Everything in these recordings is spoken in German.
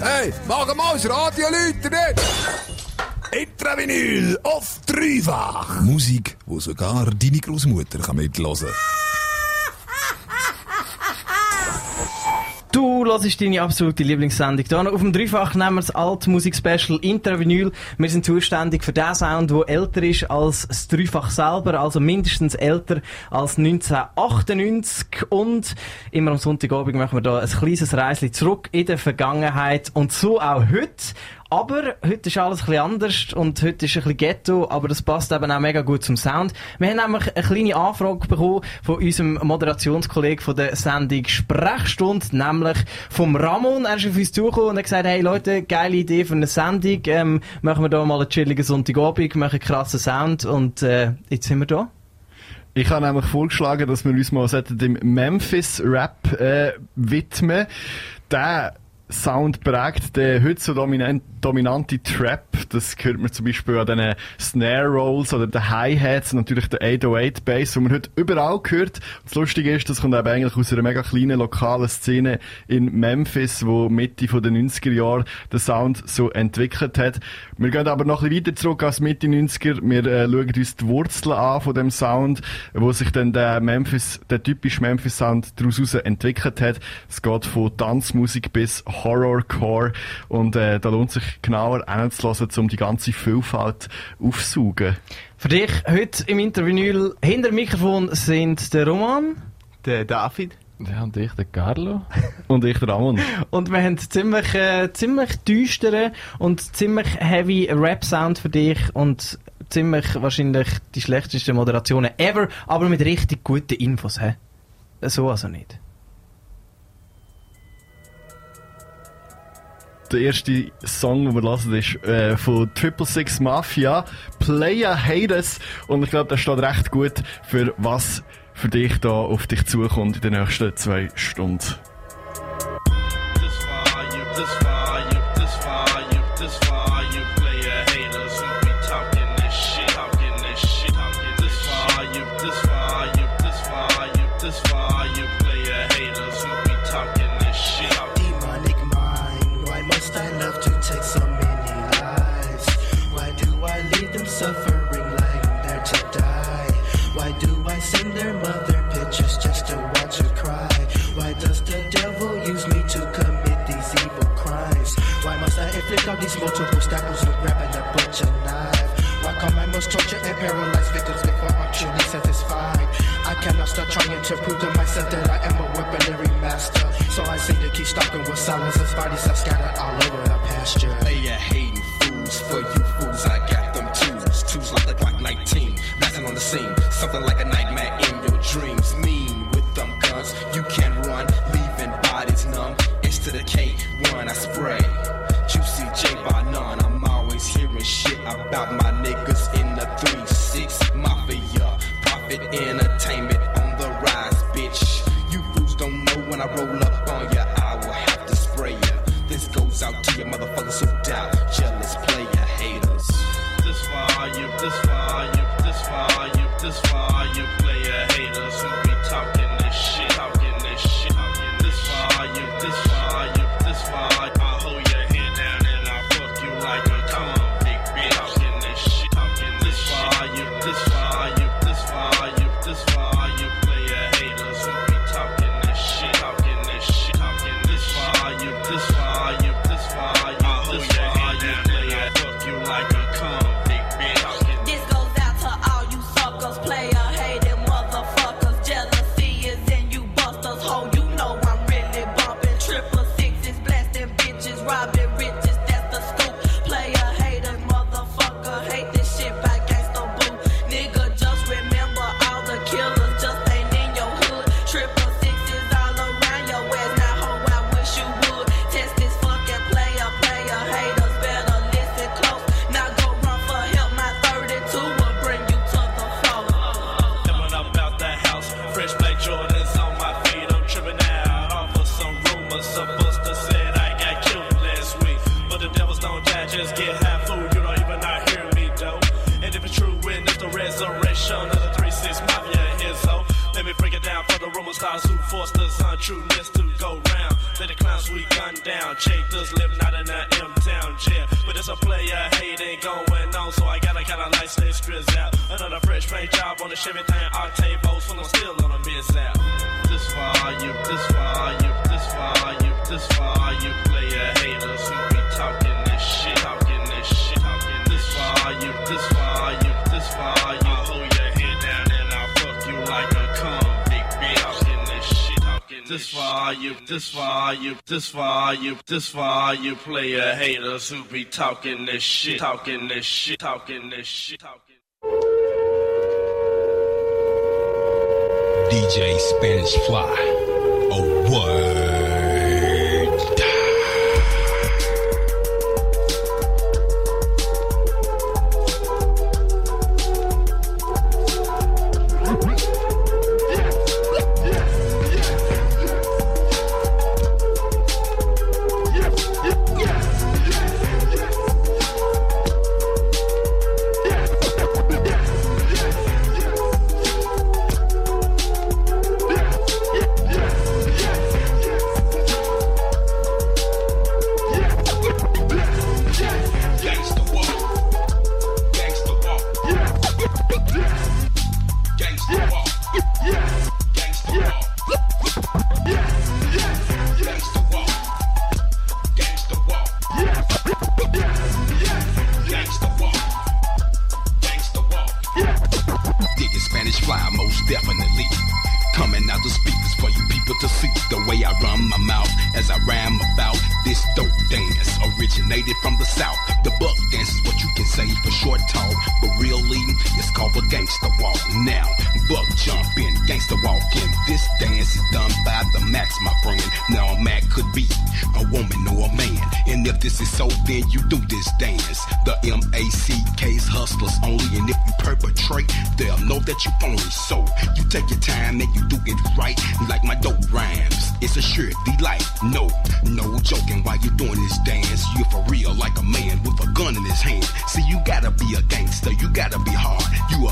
Hey, mach mal das Radio Leute Intravinyl auf dreifach. Musik, wo sogar deine Großmutter kann mitlosen. Du hörst deine absolute Lieblingssendung. Hier auf dem Dreifach nehmen wir das Altmusik-Special Intravinyl. Wir sind zuständig für den Sound, der älter ist als das Dreifach selber, also mindestens älter als 1998. Und immer am Sonntagabend machen wir da ein kleines Reisli zurück in der Vergangenheit und so auch heute. Aber heute ist alles bisschen anders und heute ist ein bisschen Ghetto, aber das passt eben auch mega gut zum Sound. Wir haben nämlich eine kleine Anfrage bekommen von unserem Moderationskollegen von der Sendung Sprechstunde, nämlich vom Ramon. Er ist auf uns zugekommen und hat gesagt, hey Leute, geile Idee für eine Sendung, ähm, machen wir da mal einen chilligen Sonntagabend, machen einen krassen Sound und äh, jetzt sind wir da. Ich habe nämlich vorgeschlagen, dass wir uns mal dem Memphis-Rap äh, widmen. Der Sound prägt, der heute so dominant, dominante Trap, das hört man zum Beispiel an den Snare Rolls oder den Hi-Hats und natürlich der 808 Bass, wo man heute überall hört. Das Lustige ist, das kommt eben eigentlich aus einer mega kleinen lokalen Szene in Memphis, wo Mitte von den 90er Jahren der Sound so entwickelt hat. Wir gehen aber noch ein bisschen weiter zurück als Mitte 90er. Wir äh, schauen uns die Wurzeln an von dem Sound, wo sich dann der Memphis, der typische Memphis Sound daraus entwickelt hat. Es geht von Tanzmusik bis Horrorcore und äh, da lohnt sich genauer hinzulassen, um die ganze Vielfalt aufzusaugen. Für dich heute im Interview hinter dem Mikrofon sind der Roman, der David, ja, und ich, der Carlo. und ich, der Ramon. Und wir haben ziemlich, äh, ziemlich düsteren und ziemlich heavy Rap-Sound für dich und ziemlich wahrscheinlich die schlechtesten Moderationen ever, aber mit richtig guten Infos. He? So also nicht. Der erste Song, den wir hören, ist äh, von Triple Six Mafia, Player Haters. Und ich glaube, das steht recht gut für was für dich da auf dich zukommt in den nächsten zwei Stunden. Cannot trying to prove to myself that I am a weaponry master. So I seem to keep stalking with silence as bodies are scattered all over the pasture. Player hating fools, for you fools, I got them twos. Twos like the Glock 19, blasting on the scene. Something like a nightmare in your dreams. Mean with them guns, you can run, leaving bodies numb. It's to the K1 I spray. Juicy J by none. I'm always hearing shit about my niggas in the 3-6 Mafia. Profit entertainment this far. This far you, this far you player haters who be talking this shit, talking this shit, talking this shit, talking. DJ Spanish Fly. A word.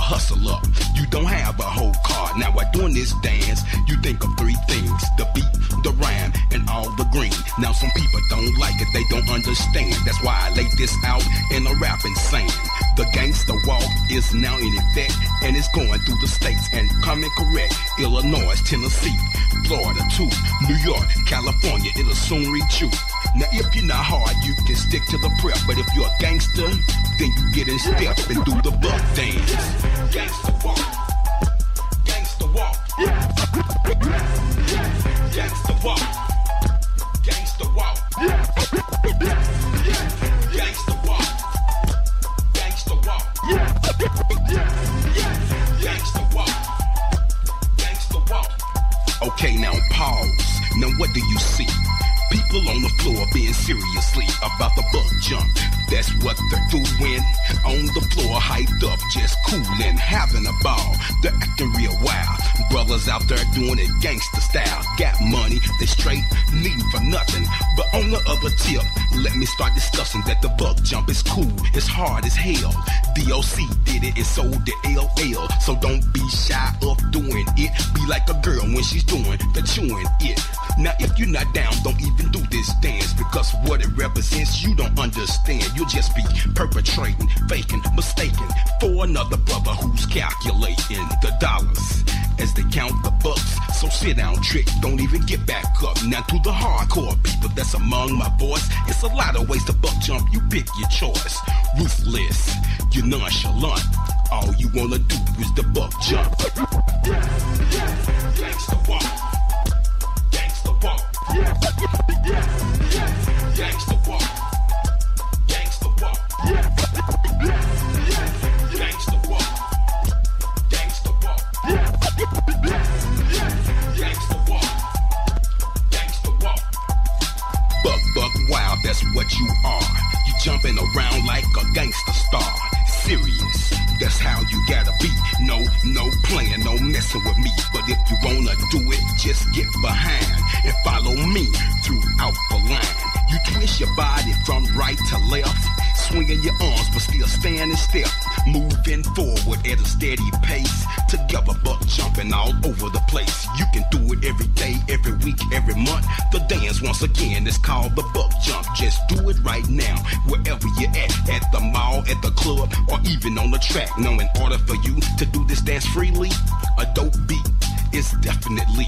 You up. you don't have a whole card. Now, while doing this dance, you think of three things the beat, the rhyme, and all the green. Now, some people don't like it, they don't understand. That's why I lay this out in a rapping saying. The gangster walk is now in effect, and it's going through the states and coming correct. Illinois, Tennessee, Florida too, New York, California, it'll soon reach you. Now, if you're not hard, you can stick to the prep. But if you're a gangster, then you get in step and do the buck dance. Gangster walk. Gangster walk. Gangster walk. Gangster walk. Gangster walk. Gangster walk. Gangster walk. Gangster walk. Okay, now pause. Now what do you see? People on the floor being seriously about the bug jump. That's what they're doing. On the floor, hyped up, just coolin', having a ball. They're acting real wild. Brothers out there doing it gangster style. Got money, they straight, needing for nothing. But on the other tip, let me start discussing that the bug jump is cool. It's hard as hell. DOC did it and so did LL. So don't be shy of doing it. Be like a girl when she's doing the chewing it. Now, if you're not down, don't even do this dance because what it represents, you don't understand. You'll just be perpetrating, faking, mistaken for another brother who's calculating the dollars as they count the bucks. So sit down, trick, don't even get back up. Now, to the hardcore people that's among my boys, it's a lot of ways to buck jump. You pick your choice. Ruthless, you're nonchalant. All you wanna do is the buck jump. Gangsta walk. Gangsta walk. Gangsta walk. Gangsta walk. Gangsta what you are. You jumping around like a gangster star. Serious, that's how you gotta be. No, no playing, no messing with me. But if you wanna do it, just get behind and follow me throughout the line. You twist your body from right to left, swinging your arms but still in step. Moving forward at a steady pace, together buck jumping all over the place. You can do it every day, every week, every month. The dance once again is called the buck jump. Just do it right now, wherever you're at, at the mall, at the club, or even on the track. Now, in order for you to do this dance freely, a dope beat is definitely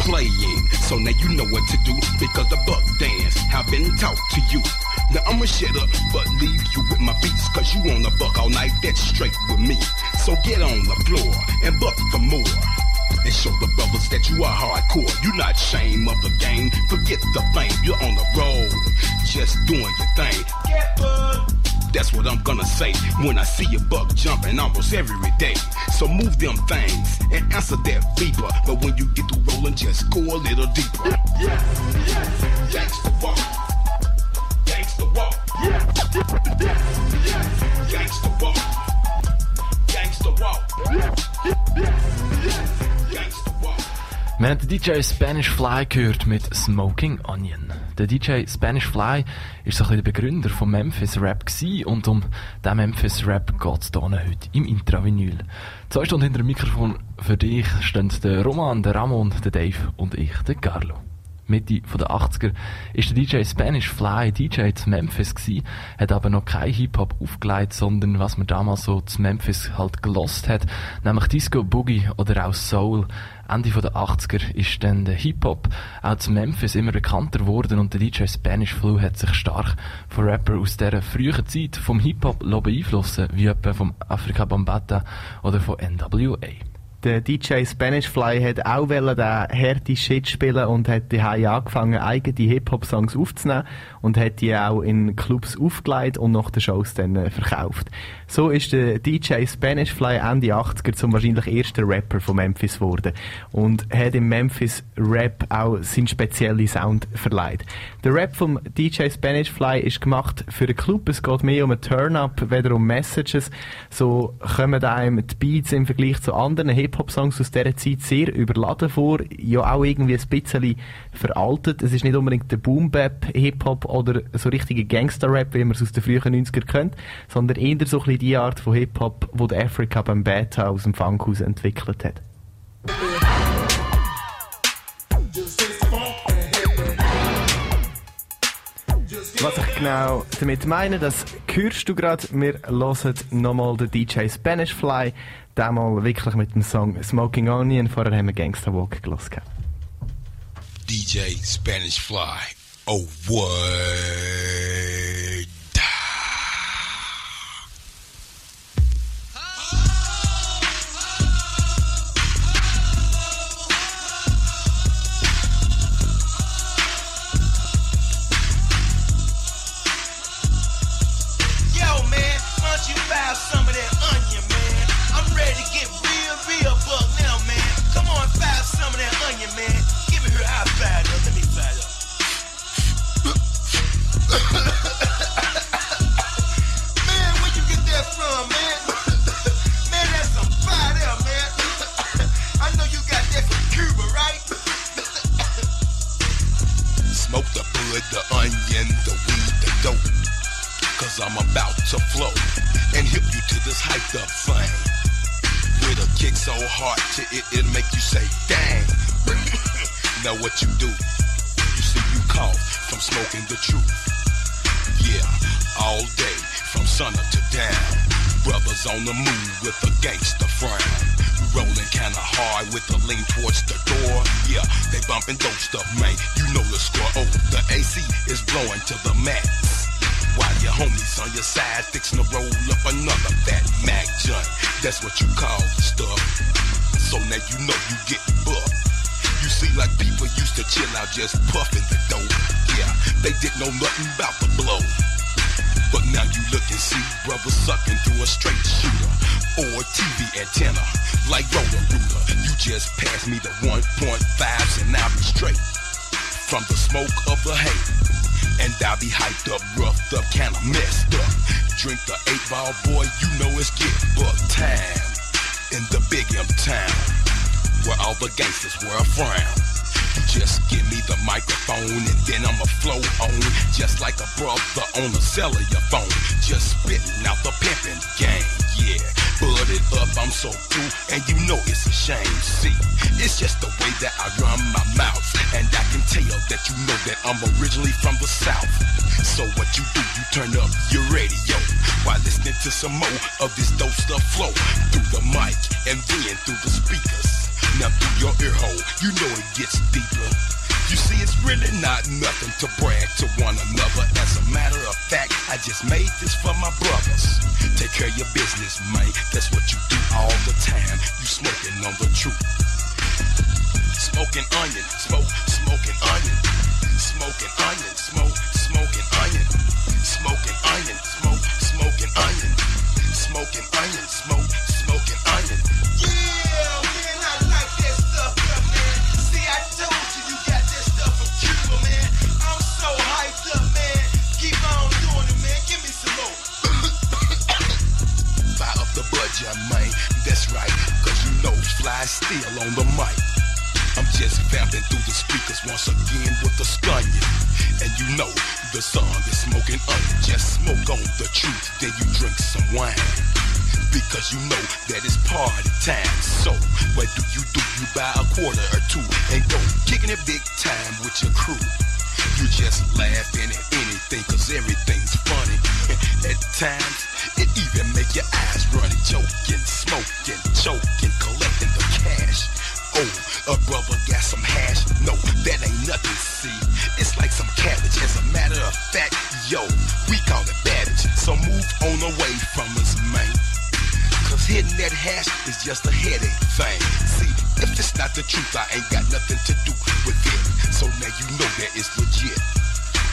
playing. So now you know what to do because the buck dance have been taught to you. Now I'ma shut up, but leave you with my beats, cause you on the buck all night, that's straight with me. So get on the floor and buck for more. And show the brothers that you are hardcore. You not shame of the game. Forget the fame. You're on the road. Just doing your thing. Get bugged. That's what I'm gonna say when I see a buck jumping almost every day. So move them things and answer that beeper. But when you get to rolling, just go a little deeper. Gangsta walk. Gangsta walk. Gangsta walk. Gangsta walk. Gangsta walk. Wir haben den DJ Spanish Fly gehört mit Smoking Onion. Der DJ Spanish Fly ist so ein bisschen der Begründer von Memphis Rap gewesen und um den Memphis Rap geht es heute im Intravinyl. Zwei Stunden hinter dem Mikrofon für dich stehen der Roman, der Ramon, der Dave und ich, der Carlo. Mitte der 80er ist der DJ Spanish Fly DJ zu Memphis gsi, hat aber noch kein Hip-Hop aufgelegt, sondern was man damals so zu Memphis halt gelost hat, nämlich Disco Boogie oder auch Soul. Ende der 80er ist dann der Hip-Hop auch zu Memphis immer bekannter geworden und der DJ Spanish Flu hat sich stark von Rapper aus dieser frühen Zeit vom Hip-Hop beeinflussen, wie etwa vom Afrika Bambata oder von NWA. Der DJ Spanish Fly hat auch wollen den harten Shit spielen und hat daheim angefangen, eigene Hip-Hop-Songs aufzunehmen und hat die auch in Clubs aufgelegt und nach den Shows dann äh, verkauft. So ist der DJ Spanish Fly Ende 80er zum wahrscheinlich ersten Rapper von Memphis geworden und hat im Memphis Rap auch seinen speziellen Sound verleiht. Der Rap vom DJ Spanish Fly ist gemacht für den Club. Es geht mehr um ein Turn-up, weder um Messages. So kommen einem die Beats im Vergleich zu anderen Hip-Hop-Songs aus dieser Zeit sehr überladen vor. Ja, auch irgendwie ein bisschen veraltet. Es ist nicht unbedingt der Boom-Bap-Hip-Hop oder so richtiger Gangster-Rap, wie man es aus den frühen 90er kennt, sondern eher so die Art von Hip-Hop, wo der Africa Bambata aus dem Funkhaus entwickelt hat. Was ich genau damit meine, das hörst du gerade. Wir hören nochmal den DJ Spanish Fly, mal wirklich mit dem Song Smoking Onion. Vorher haben wir Gangsta Walk gehört. DJ Spanish Fly. Oh, word. Me man, where you get that from, man? man, that's some fire there, man. I know you got that from Cuba, right? Smoke the bud, the onion, the weed, the dope. Cause I'm about to flow and hip you to this hyped up thing. With a kick so hard to it, it'll make you say, dang. Know what you do. You see, you cough from smoking the truth. Yeah, all day, from sun up to down. Brothers on the move with a gangster frown. Rolling kinda hard with a lean towards the door. Yeah, they bumping dope stuff, man. You know the score. Oh, the AC is blowing to the max. While your homies on your side fixing to roll up another fat Mac joint. That's what you call stuff. So now you know you get bucked. You see, like people used to chill out just puffing the dope. Yeah, they didn't know nothing about the blow. But now you look and see brothers sucking through a straight shooter or TV antenna like roller ruler. You just pass me the 1.5s and I'll be straight from the smoke of the hay. And I'll be hyped up, roughed up, kinda messed up. Drink the eight ball, boy, you know it's get buck time. In the big M town, where all the gangsters wear a frown. Just give me the microphone and then I'ma flow on. Just like a brother on a cellular phone. Just spitting out the pimpin' game, yeah. Budded up, I'm so through, and you know it's a shame. See, it's just the way that I run my mouth, and I can tell that you know that I'm originally from the south. So what you do, you turn up your radio while listening to some more of this dope stuff flow through the mic and then through the speakers. Now through your ear hole, you know it gets deeper. You see, it's really not nothing to brag to one another. As a matter of fact, I just made this for my brothers. Take care of your business, man. That's what you do all the time. You smoking on the truth. Smoking onion, smoke, smoking onion. Smoking onion, smoke, smoking onion. Smoking onion, smoke, smoking onion. Smoking onion, smoke, smoking onion. Yeah, still on the mic. I'm just vamping through the speakers once again with the scunion. And you know the song is smoking onion. Just smoke on the truth, then you drink some wine. Because you know that it's party time. So what do you do? You buy a quarter or two and go kicking it big time with your crew. You just laughing at anything cause everything's funny. at times, it even make your eyes runny. Joking, smoking, choking, collecting the cash. Oh, a brother got some hash. No, that ain't nothing, see. It's like some cabbage. As a matter of fact, yo, we call it babbage. So move on away from us, man. Cause hitting that hash is just a headache thing. See, if it's not the truth, I ain't got nothing to do with it. So now you know that it's legit.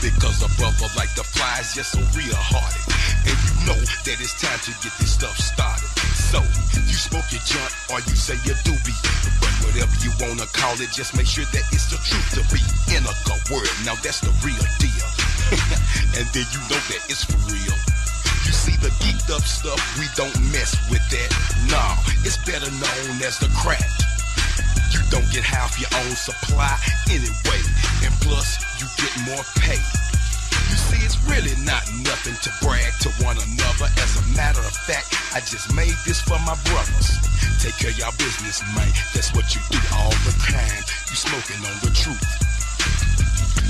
Because a brother like the fly is just so real hearted. And you know that it's time to get this stuff started. So, you smoke your joint or you say your doobie. But whatever you wanna call it, just make sure that it's the truth to be in a good word. Now that's the real deal. and then you know that it's for real. The geeked up stuff, we don't mess with that. Nah, it's better known as the crack. You don't get half your own supply anyway. And plus, you get more pay. You see, it's really not nothing to brag to one another. As a matter of fact, I just made this for my brothers. Take care of y'all business, man. That's what you do all the time. You smoking on the truth.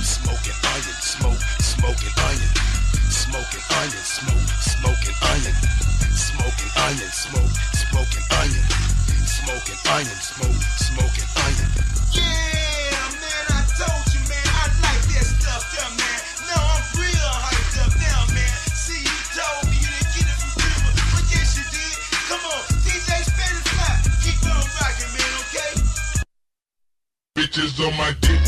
Smoking onion, smoke, smoking onion. Smoking onion, smoke, smoking onion. Smoking onion, smoke, smoking onion. Smoking onion, smoke, smoking onion. Yeah, man, I told you, man, I like that stuff, yeah, man. Now I'm real hyped up now, man. See, you told me you didn't get it from Cuba, but yes, you did. Come on, DJ Spanish Fly, keep on rocking, man, okay? Bitches on my dick,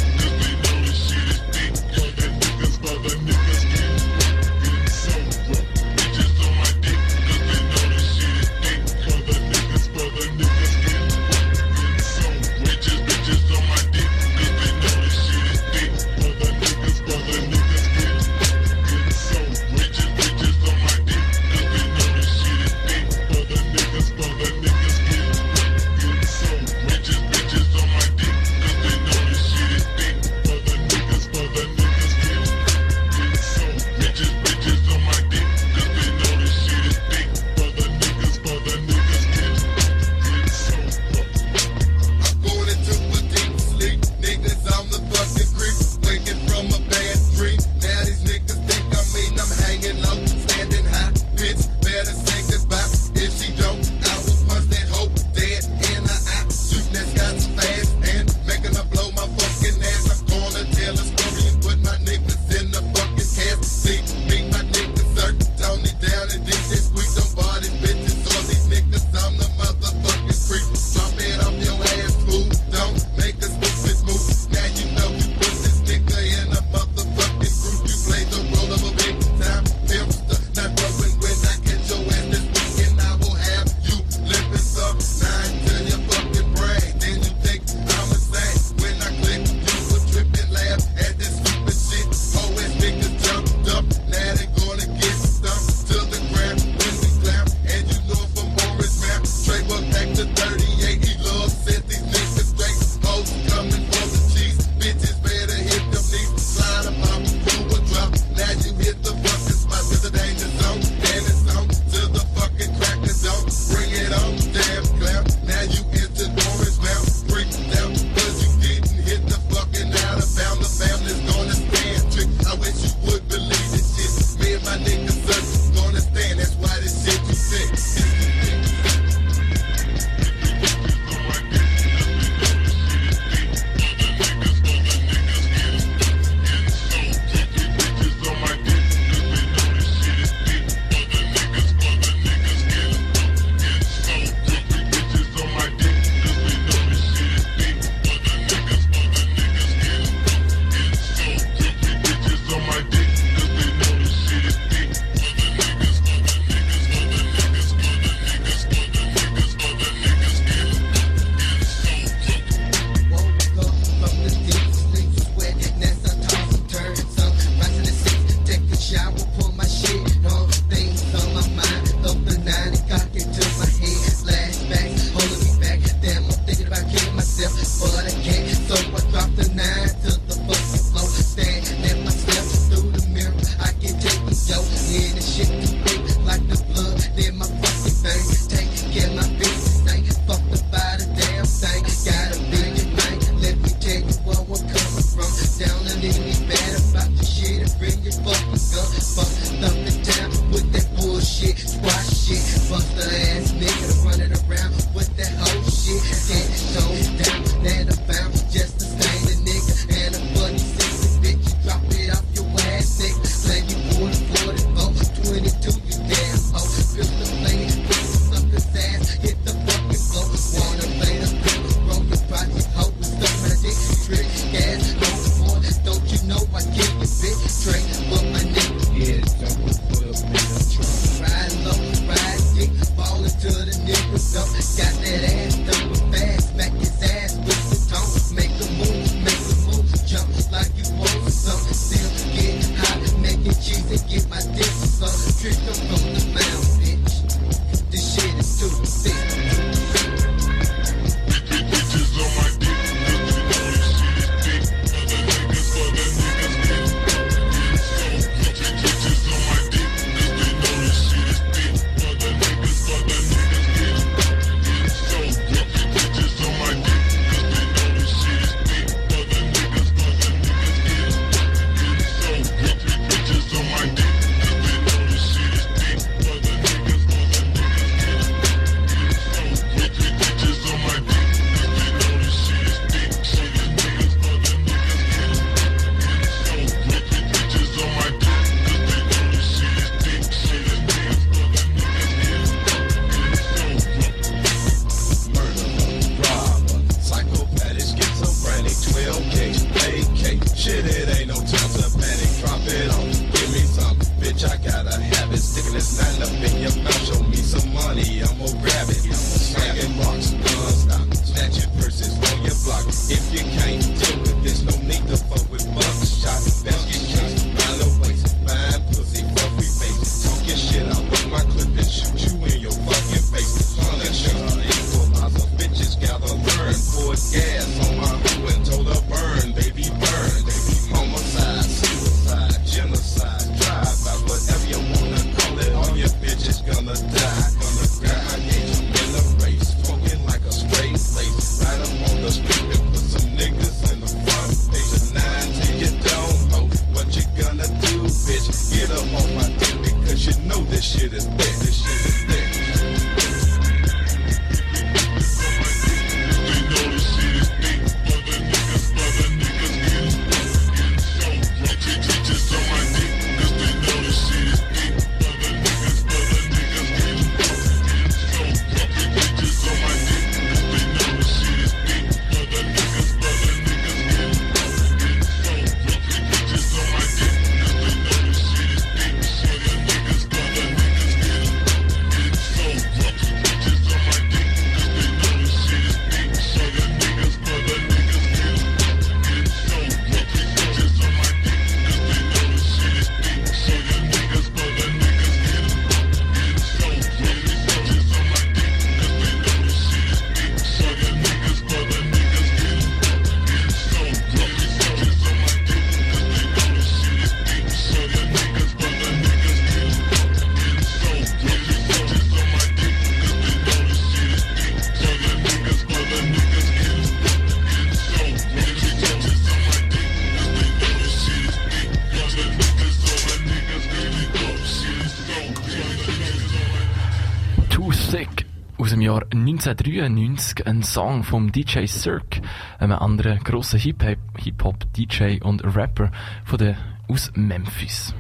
1993 ein Song vom DJ Cirque, einem anderen grossen Hip-Hop-DJ und Rapper von der, aus Memphis.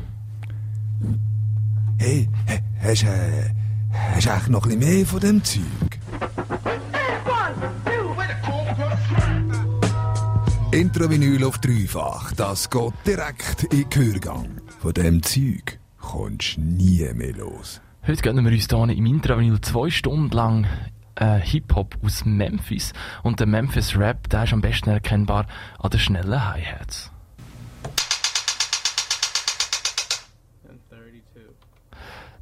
Hey, äh, hast du äh, eigentlich noch ein mehr von dem Zeug? Intravinyl auf dreifach, das geht direkt in den Hörgang. Von dem Zeug kommst du nie mehr los. Heute gehen wir uns hier im Intravenil zwei Stunden lang äh, Hip-Hop aus Memphis und der Memphis Rap, der ist am besten erkennbar an den schnellen Hi-Hats.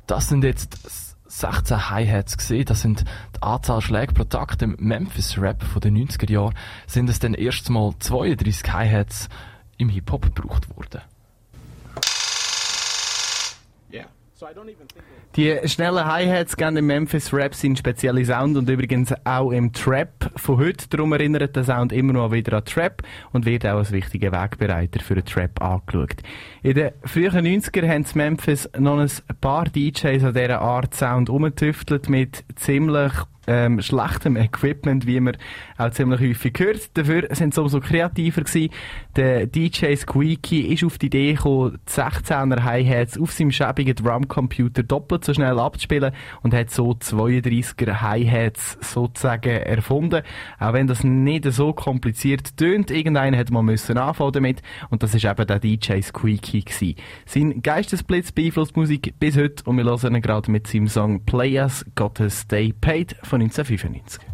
Das sind jetzt 16 Hi-Hats gesehen. Das sind die Anzahl Schläge pro Takt im Memphis-Rap von den 90er Jahren. Sind es dann erstmal 32 Hi-Hats im Hip-Hop gebraucht worden. Yeah. Die schnellen Hi-Hats geben dem Memphis Rap seinen speziellen Sound und übrigens auch im Trap von heute. Darum erinnert der Sound immer noch wieder an Trap und wird auch als wichtiger Wegbereiter für den Trap angeschaut. In den frühen 90ern haben Memphis noch ein paar DJs an dieser Art Sound umgetüftelt mit ziemlich ähm, schlechtem Equipment, wie man auch ziemlich häufig hört. Dafür sind sie umso kreativer gewesen. Der DJ Squeaky ist auf die Idee gekommen, die 16er Hi-Hats auf seinem schäbigen Drumcomputer doppelt so schnell abzuspielen und hat so 32er Hi-Hats sozusagen erfunden. Auch wenn das nicht so kompliziert tönt, irgendeiner hätte mal müssen anfangen damit und das ist eben der DJ Squeaky gewesen. Sein Geistesblitz beeinflusst Musik bis heute und wir hören ihn gerade mit seinem Song Play Us, Gotta Stay Paid von Szoninca Fiszenic.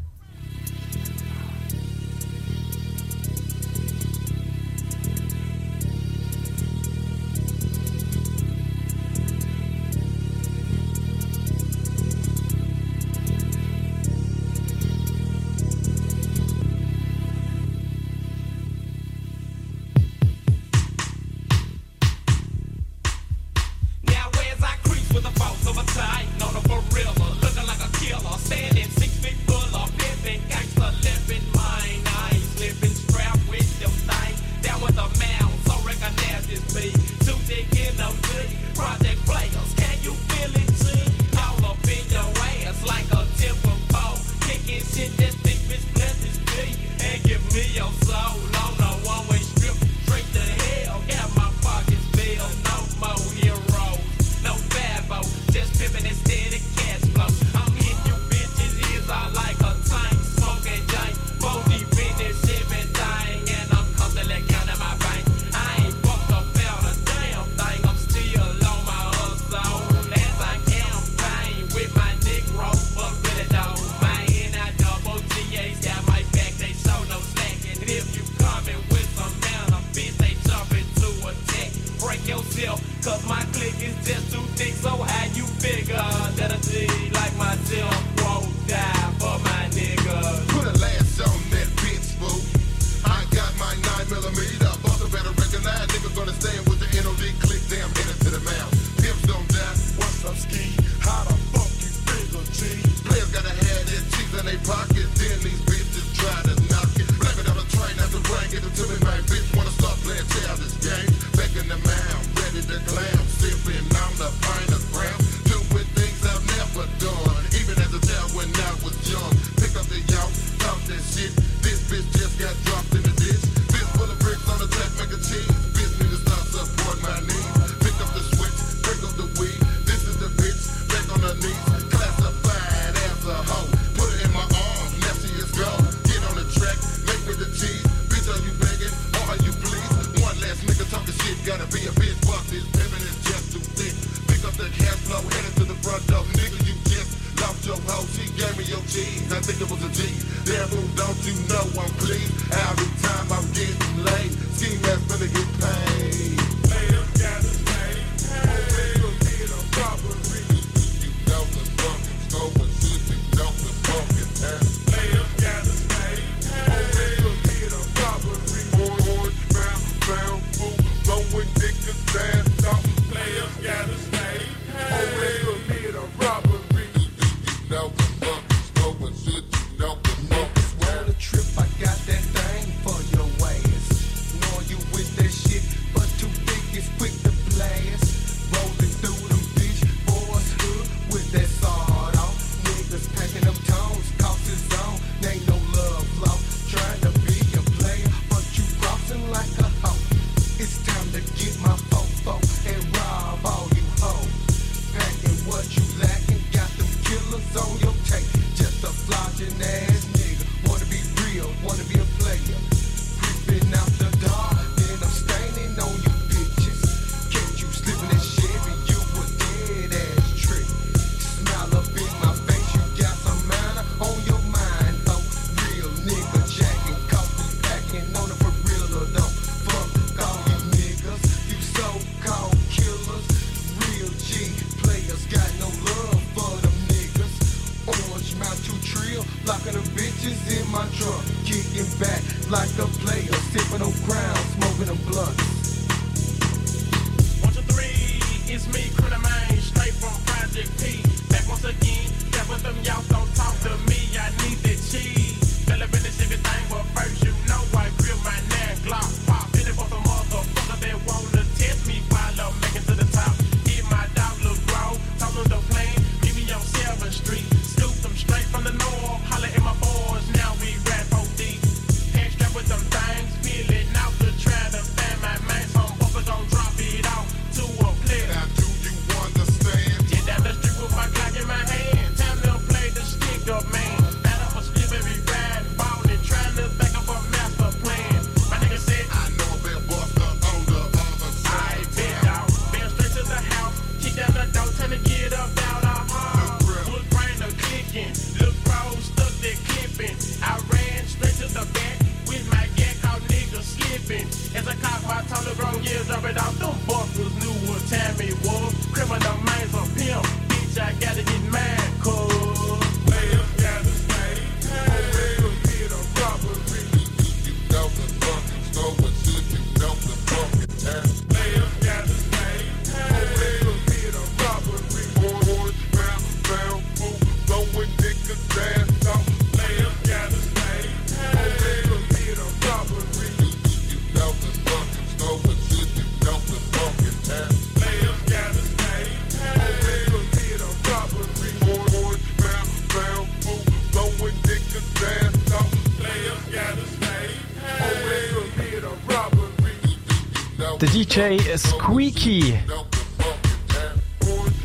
DJ Squeaky.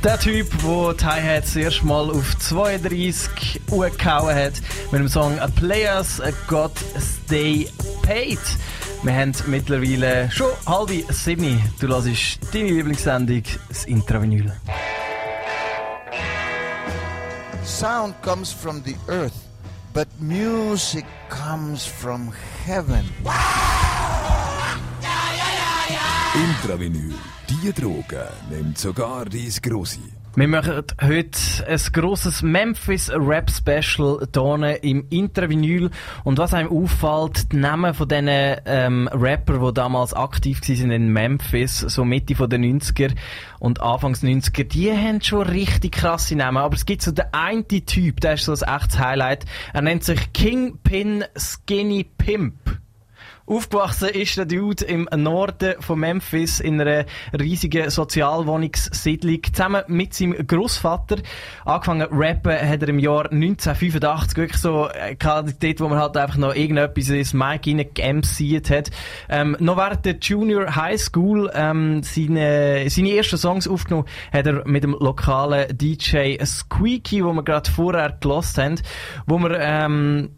Der Typ, der die Hi-Hats erst mal auf 32 Uhr gehauen hat, mit dem Song A Players Got Stay Paid. Wir haben mittlerweile schon halb sieben. Du hörst deine Lieblingssendung, das Intravinyl. Sound comes from the earth, but music comes from heaven. Intravinyl, die Droge nimmt sogar dein Grossi. Wir machen heute ein grosses Memphis Rap Special hier im Intervinyl. Und was einem auffällt, die Namen von diesen ähm, Rapper, die damals aktiv waren in Memphis, so Mitte den 90er und Anfangs 90er, die haben schon richtig krasse Namen. Aber es gibt so den einen Typ, der ist so ein echtes Highlight. Er nennt sich Kingpin Skinny Pimp. Aufgewachsen ist der Dude im Norden von Memphis in einer riesigen Sozialwohnungssiedlung zusammen mit seinem Großvater. Angefangen rappen hat er im Jahr 1985 wirklich so äh, dort, wo man halt einfach noch irgendetwas ins Mic reingemc't hat. Ähm, noch während der Junior High School ähm, seine, seine ersten Songs aufgenommen hat er mit dem lokalen DJ Squeaky, wo wir gerade vorher gelost haben, wo wir ähm,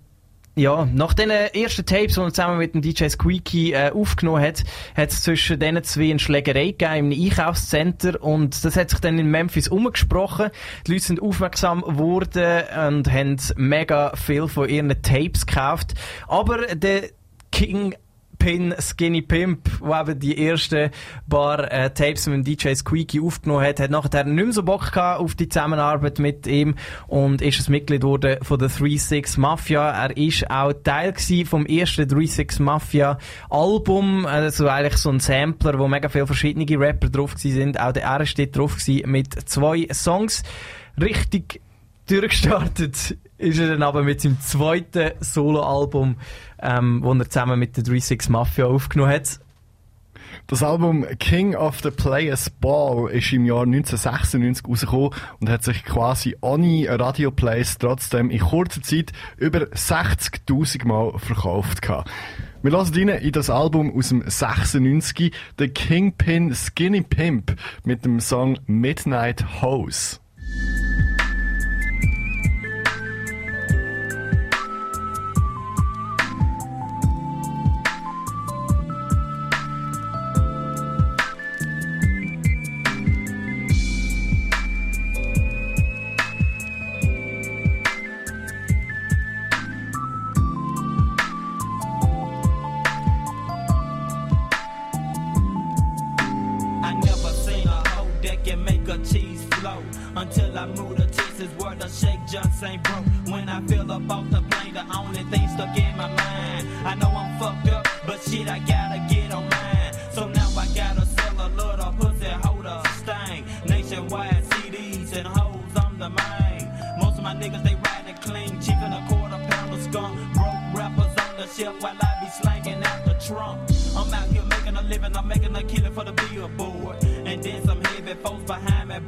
ja, nach den ersten Tapes, die er zusammen mit dem DJ Squeaky äh, aufgenommen hat, hat es zwischen diesen zwei eine Schlägerei gegeben im Einkaufscenter und das hat sich dann in Memphis umgesprochen. Die Leute sind aufmerksam geworden und haben mega viel von ihren Tapes gekauft. Aber der King Pin Skinny Pimp, der eben die ersten paar äh, Tapes mit dem DJ Squeaky aufgenommen hat, hat nachher nicht mehr so Bock gehabt auf die Zusammenarbeit mit ihm und ist ein Mitglied geworden von der 3-6 Mafia. Er ist auch Teil vom ersten 3-6 Mafia Album, also eigentlich so ein Sampler, wo mega viele verschiedene Rapper drauf sind. Auch der er steht drauf mit zwei Songs. Richtig durchgestartet ist er dann aber mit seinem zweiten Soloalbum, ähm, wo er zusammen mit der 36 Mafia aufgenommen hat. Das Album King of the Players Ball ist im Jahr 1996 rausgekommen und hat sich quasi ohne Radioplays trotzdem in kurzer Zeit über 60.000 Mal verkauft gehabt. Wir lassen rein in das Album aus dem 96, The Kingpin Skinny Pimp mit dem Song Midnight Hose. only thing stuck in my mind. I know I'm fucked up, but shit, I gotta get on mine. So now I gotta sell a little pussy, hold a stain. Nationwide CDs and hoes, I'm the main. Most of my niggas, they riding clean. Cheap and a quarter pound of skunk. Broke rappers on the shelf while I be slanging out the trunk. I'm out here making a living, I'm making a killing for the billboard. And then some heavy folks behind me,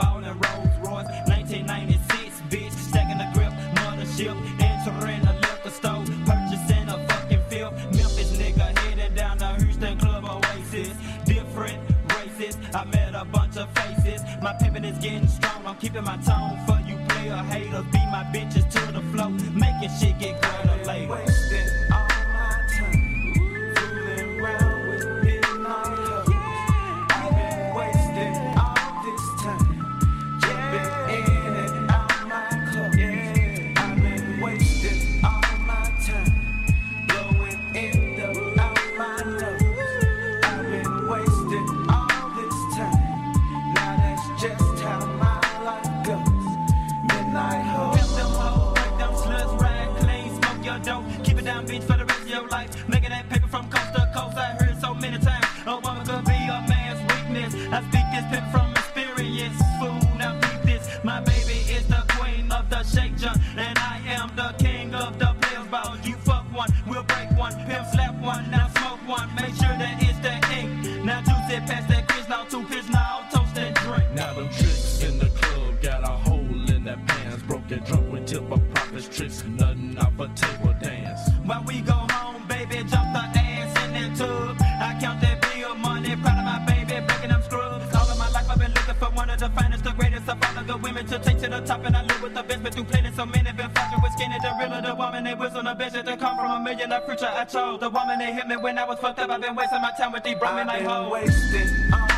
It's getting strong. I'm keeping my tone for you player haters. Be my bitches to the flow. Making shit get greater later. I've been They him, and when I was fucked up, I've been wasting my time with these brown men like hoes. Wasted.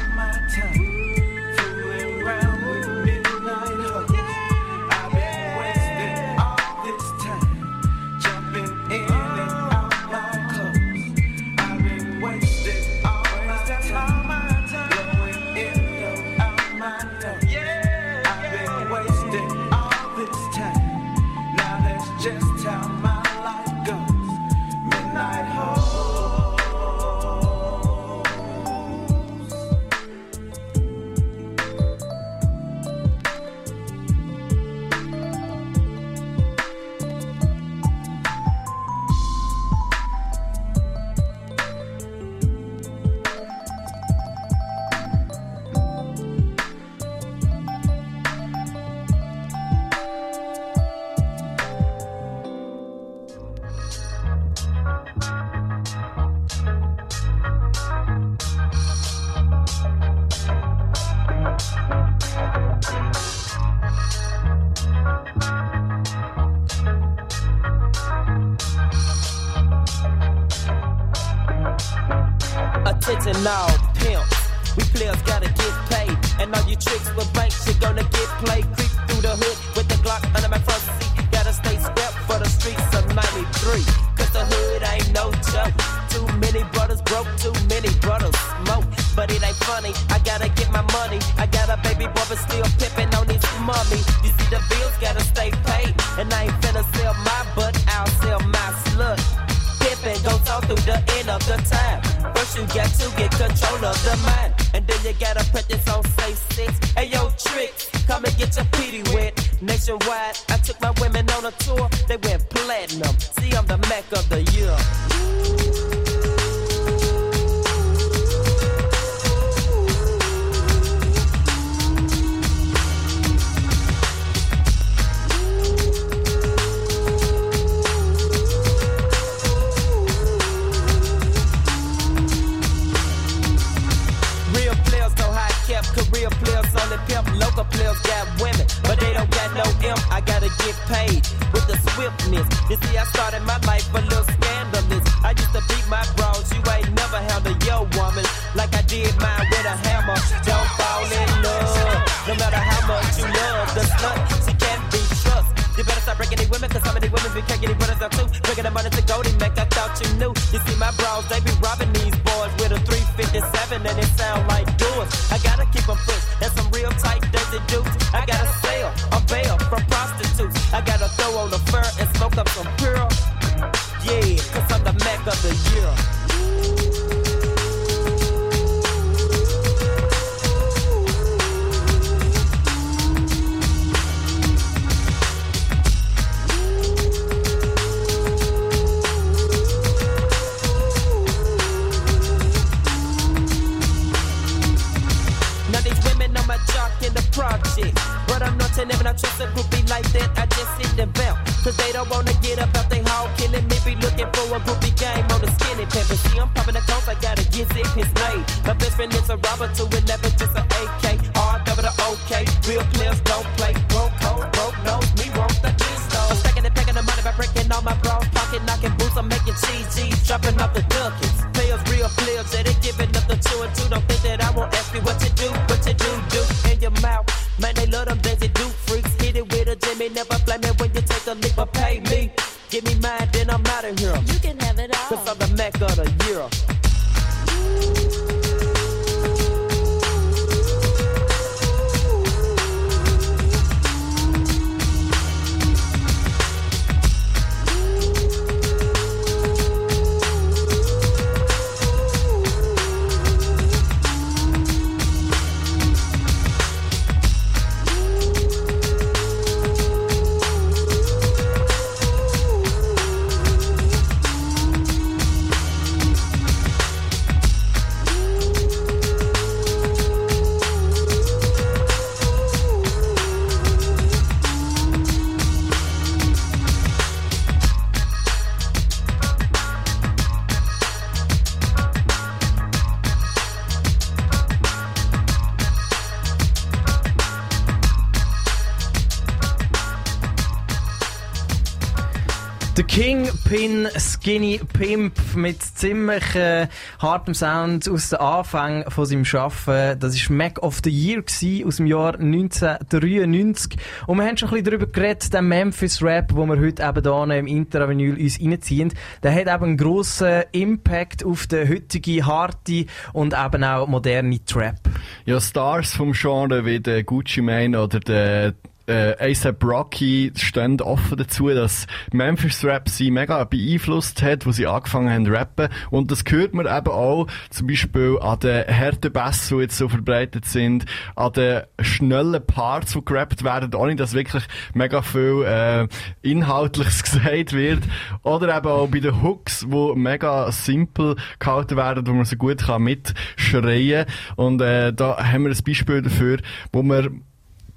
Kingpin Skinny Pimp mit ziemlich äh, hartem Sound aus den Anfängen von seinem Schaffen. Das ist Mac of the Year gewesen, aus dem Jahr 1993. Und wir haben schon ein bisschen darüber geredet, der Memphis Rap, wo wir heute eben hier im Interavenue uns reinziehen. Der hat eben einen grossen Impact auf den heutigen harte und eben auch moderne Trap. Ja, Stars vom Genre wie der Gucci Mane oder der äh, ASAP Rocky stehen offen dazu, dass Memphis Rap sie mega beeinflusst hat, wo sie angefangen haben zu rappen. Und das hört man eben auch zum Beispiel an den harten Bass, die jetzt so verbreitet sind, an den schnellen Parts, die gerappt werden, ohne dass wirklich mega viel äh, Inhaltliches gesagt wird. Oder eben auch bei den Hooks, wo mega simpel gehalten werden, wo man so gut kann mitschreien. Und äh, da haben wir ein Beispiel dafür, wo man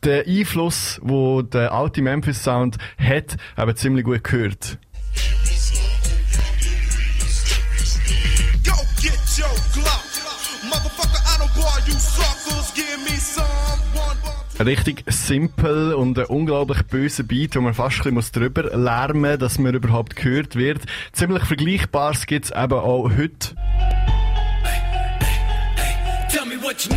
den Einfluss, wo der alte Memphis Sound hat, eben ziemlich gut gehört. You. Richtig simpel und ein unglaublich böser Beat, wo man fast ein bisschen drüber lärmen muss, dass man überhaupt gehört wird. Ziemlich Vergleichbares gibt's eben auch heute. Tell me what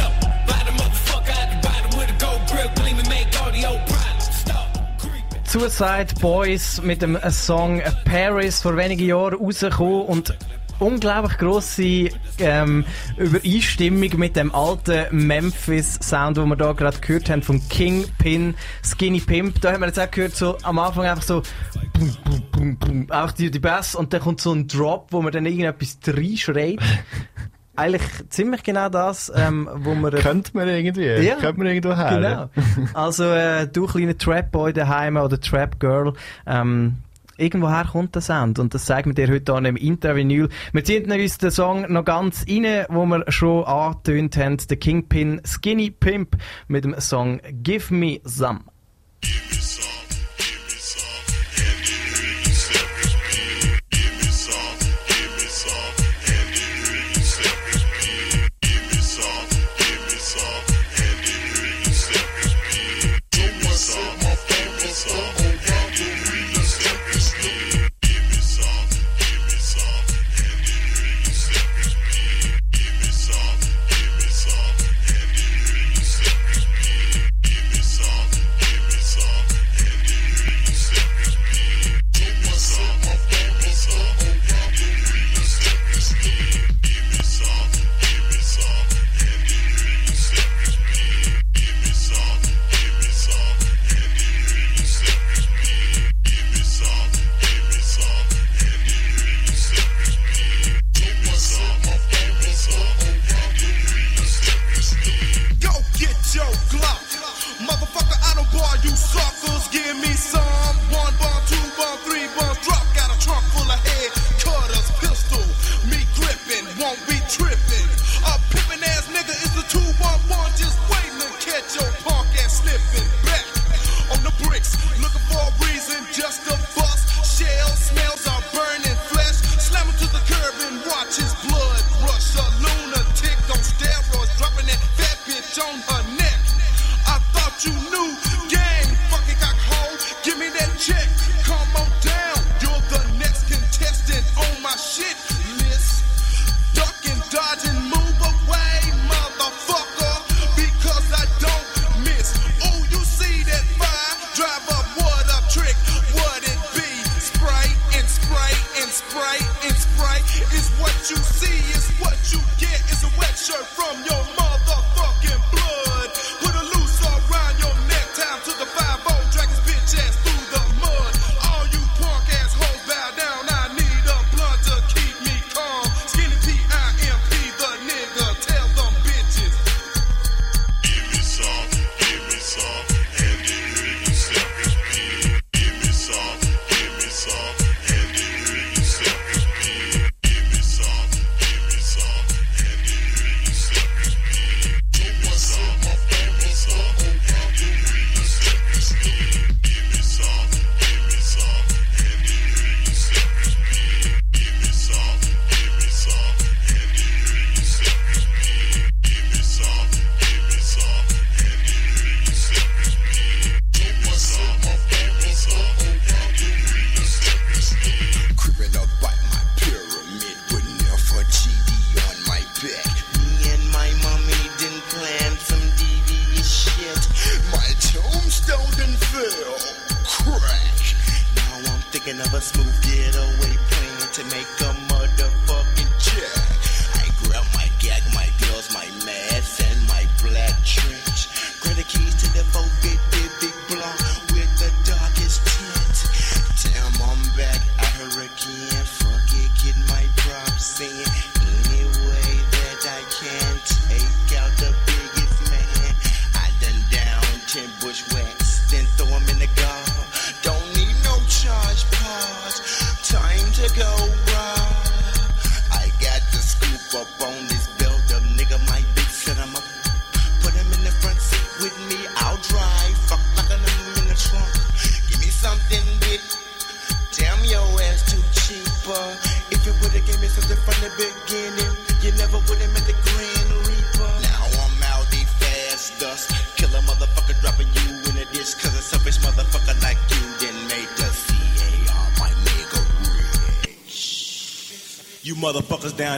Suicide Boys mit dem Song Paris vor wenigen Jahren rausgekommen und unglaublich grosse ähm, Übereinstimmung mit dem alten Memphis-Sound, den wir da gerade gehört haben, von Kingpin, Skinny Pimp. Da haben wir jetzt auch gehört, so am Anfang einfach so bum, bum, bum, bum, auch die, die Bass und dann kommt so ein Drop, wo man dann irgendetwas reinschreit. Eigentlich ziemlich genau das, ähm, wo man... Könnte man irgendwie, Ja. könnte man irgendwo her. Genau. Also, äh, du kleiner Trap-Boy daheim oder Trap-Girl, ähm, irgendwoher kommt der Sound. Und das zeigen wir dir heute hier im Intravinyl. Wir ziehen uns den Song noch ganz rein, wo wir schon angetönt haben. Der Kingpin Skinny Pimp mit dem Song Give Me Some. Give me some, give me some,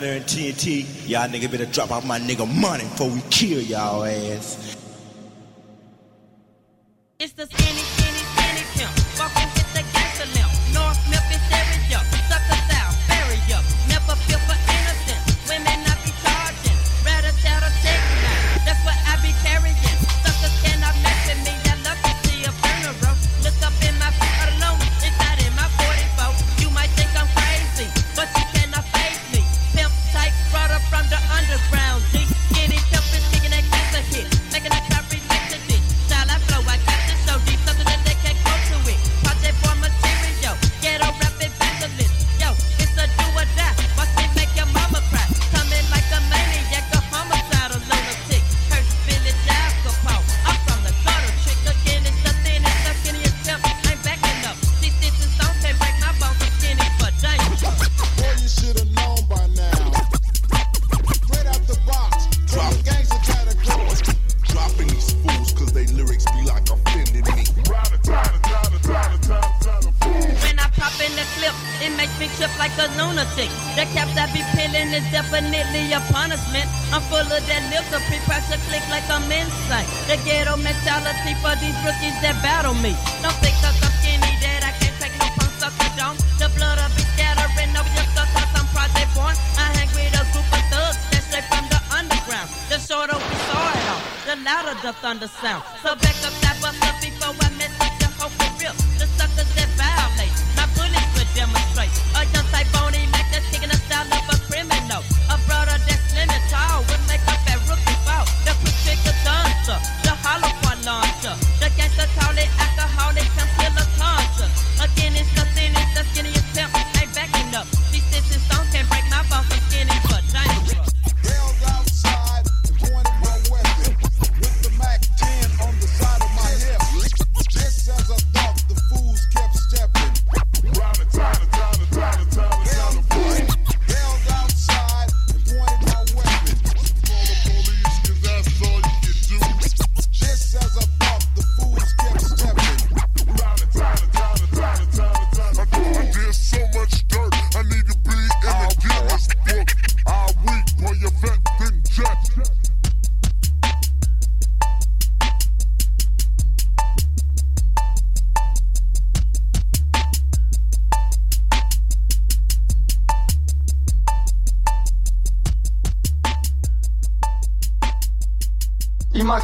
down there in TNT, y'all nigga better drop off my nigga money before we kill y'all ass.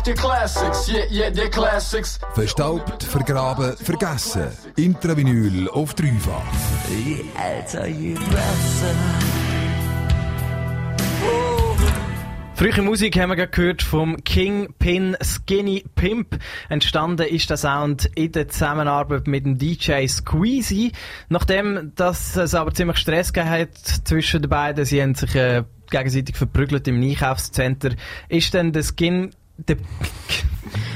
Die Classics, yeah, yeah, die Classics. Verstaubt, vergraben, vergessen. Intravinyl auf dreifach. Je besser. Frühe Musik haben wir gehört vom King Pin Skinny Pimp. Entstanden ist der Sound in der Zusammenarbeit mit dem DJ Squeezy. Nachdem dass es aber ziemlich Stress gegeben hat zwischen den beiden, sie haben sich äh, gegenseitig verprügelt im Einkaufscenter, ist dann der Skin der,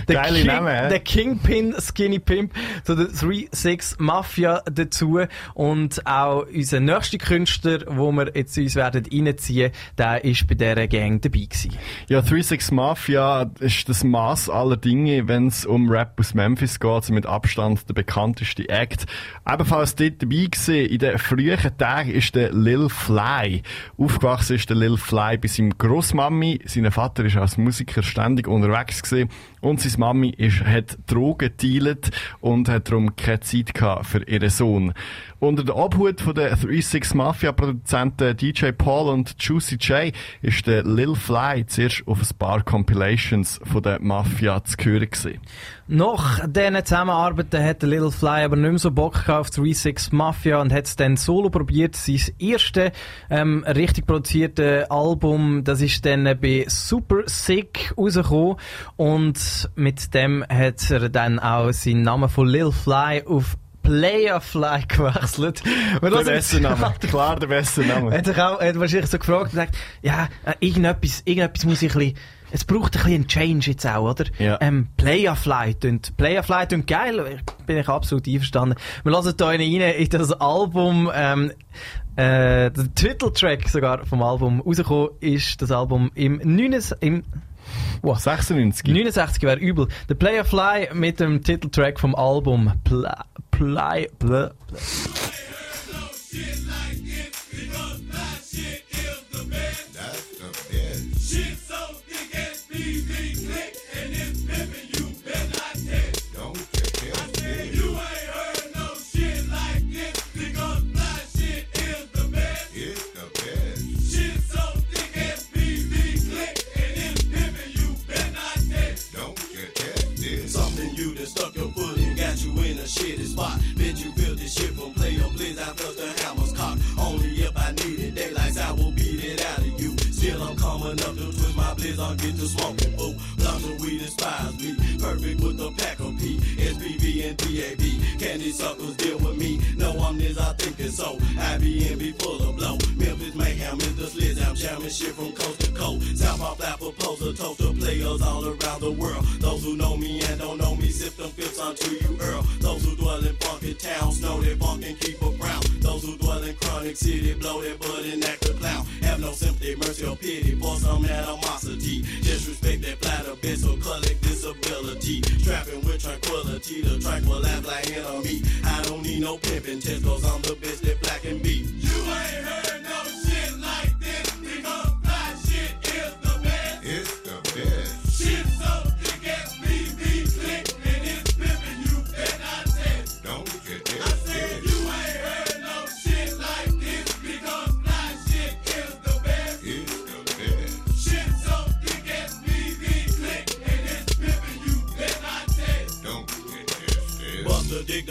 der, King, Name, der Kingpin Skinny Pimp zu der 3-6 Mafia dazu und auch unser nächster Künstler, wo wir jetzt uns werden reinziehen, der ist bei dieser Gang dabei gewesen. Ja, 36 Mafia ist das Maß aller Dinge, wenn es um Rap aus Memphis geht, also mit Abstand der bekannteste Act. Ebenfalls dort dabei gewesen, in den frühen Tagen ist der Lil Fly. Aufgewachsen ist der Lil Fly bei seinem Grossmami. Sein Vater ist als Musiker ständig unterwegs gewesen. Und seine Mami ist, hat Drogen dealt und hat darum keine Zeit gehabt für ihren Sohn. Unter der Obhut von der 36 Mafia-Produzenten DJ Paul und Juicy J ist der Lil Fly zuerst auf ein paar Compilations von der Mafia zu hören gewesen. Nach diesen Zusammenarbeiten hat der Little Fly aber nicht mehr so Bock auf 36 Mafia und hat es dann solo probiert. Sein erstes ähm, richtig produzierte Album, das ist dann bei Super Sick rausgekommen und mit dem hat er dann auch seinen Namen von Lil Fly auf Player Fly gewechselt. Und Der beste Name. Klar, der beste Name. hat sich auch, hat wahrscheinlich so gefragt und gesagt, ja, äh, irgendetwas, irgendetwas muss ich ein bisschen, es braucht ein bisschen einen Change jetzt auch, oder? Ja. Ähm, Play-a-Fly tönt, Play-a-Fly tönt geil, bin ich absolut einverstanden. Wir lassen da rein in das Album, ähm, äh, der Titeltrack sogar vom Album rausgekommen ist das Album im 9, im, wow, 96. 69 wäre übel. Der Play-a-Fly mit dem Titeltrack vom Album Pla, Play, Pla, Pla. Get smoking, boo. Of weed inspires me. Perfect with the pack of P, SPV and DAB. Can these suckers deal with me? No, I'm this, I think it's so. IBM be full of blow. Memphis Mayhem is the slizz. I'm jamming shit from coast to coast. South Park Flat proposal, toast to players all around the world. Those who know me and don't know me, sip them fifths onto you, Earl. Those who dwell in funky towns know they funk and keep chronic city, blow their butt and act a clown. Have no sympathy, mercy, or pity for some animosity. Disrespect that flatter bitch or collect disability. Strapping with tranquility, the tranquil laugh like enemy. I don't need no pimping test, cause I'm the best that black can be.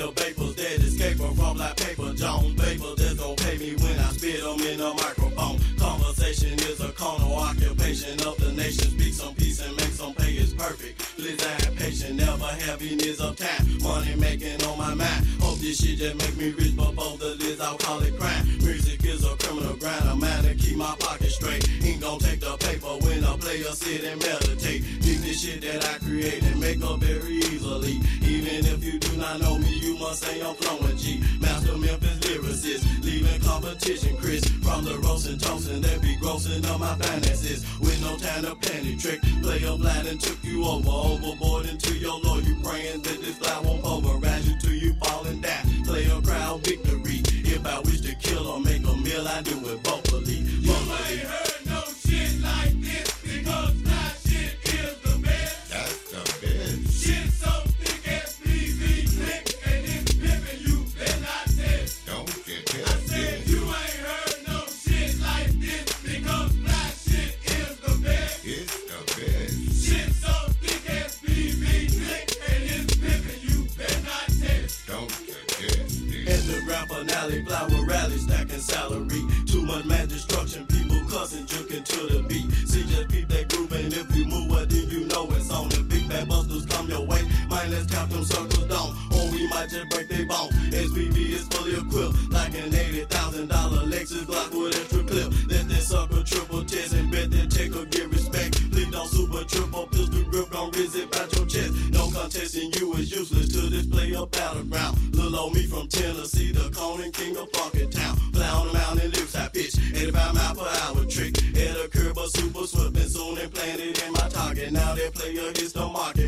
The vapors that escape from like paper. Vapors that's gon' pay me when I spit them in the microphone. Conversation is a carnal occupation of the nation. Speak some peace and make some pay is perfect. Please I patient, never heaviness of time. Money making on my mind. Hope this shit just make me rich before the list. I'll call it crime. Music is a criminal grind. I'm out to keep my pocket straight. Ain't gon' take the paper when a player sit and meditate. This shit that I create and make up very easily. Even if you do not know me, you must say I'm flowing G. Master Memphis lyricist, leaving competition, Chris. From the roast and toasting, they be grossing on my finances. With no time to panic trick, play a blind and took you over, overboard into your Lord. You praying that this fly won't pulverize you till you fall and die. Play a crowd victory. If I wish to kill or make a meal, I do it vocally. up out of old me from Tennessee, the Conan king of funkin' town. Plowing the mountain lips, I pitch 85 mile per hour trick. At a curb, a super swooping soon they planted in my target. Now that player hits the market.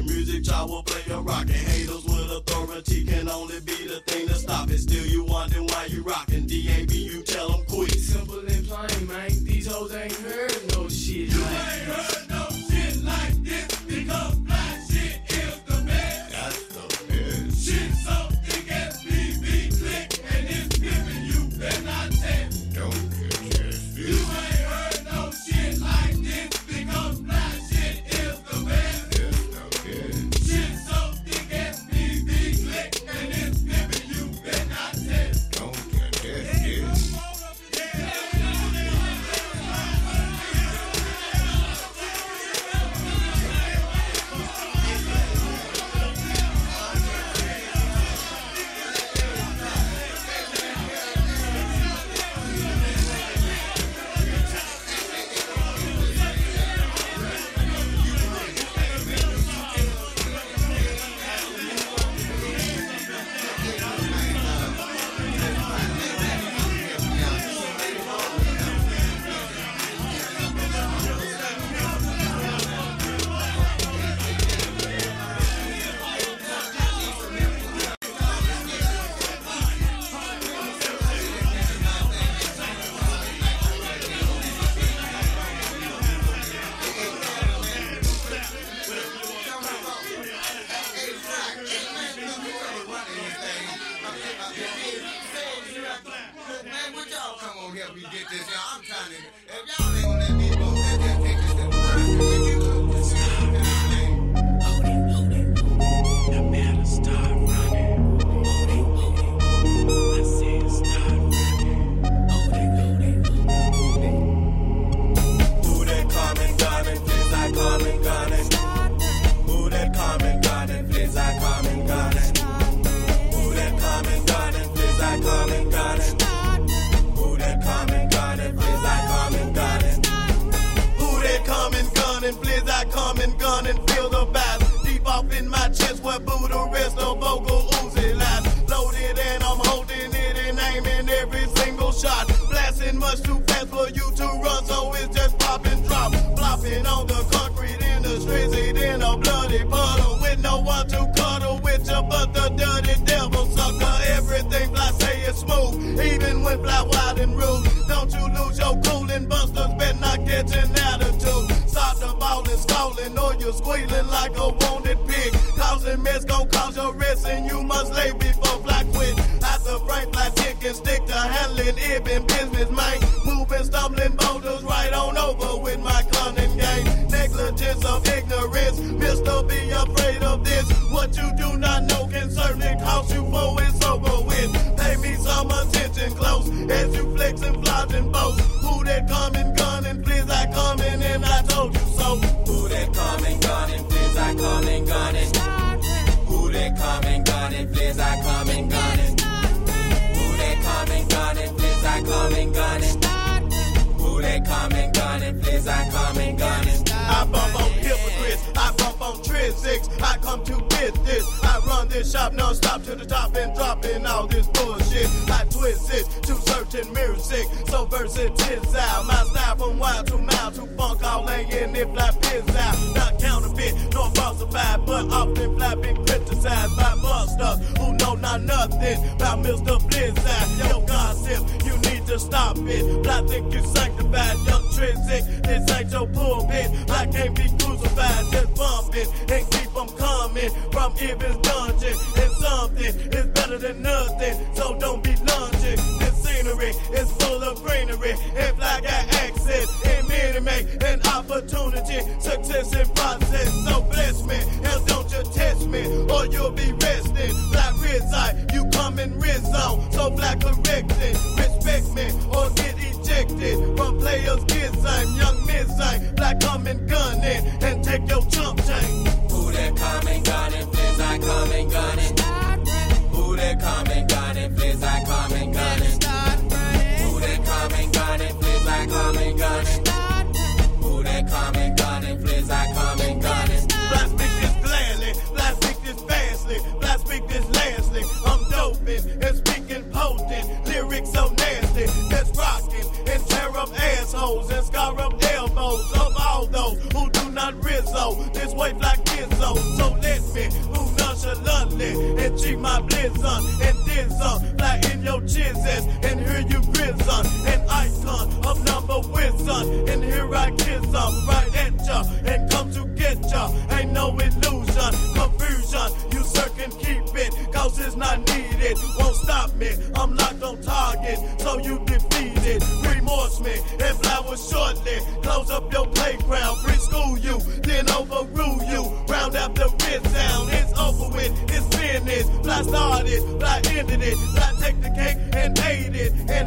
minute.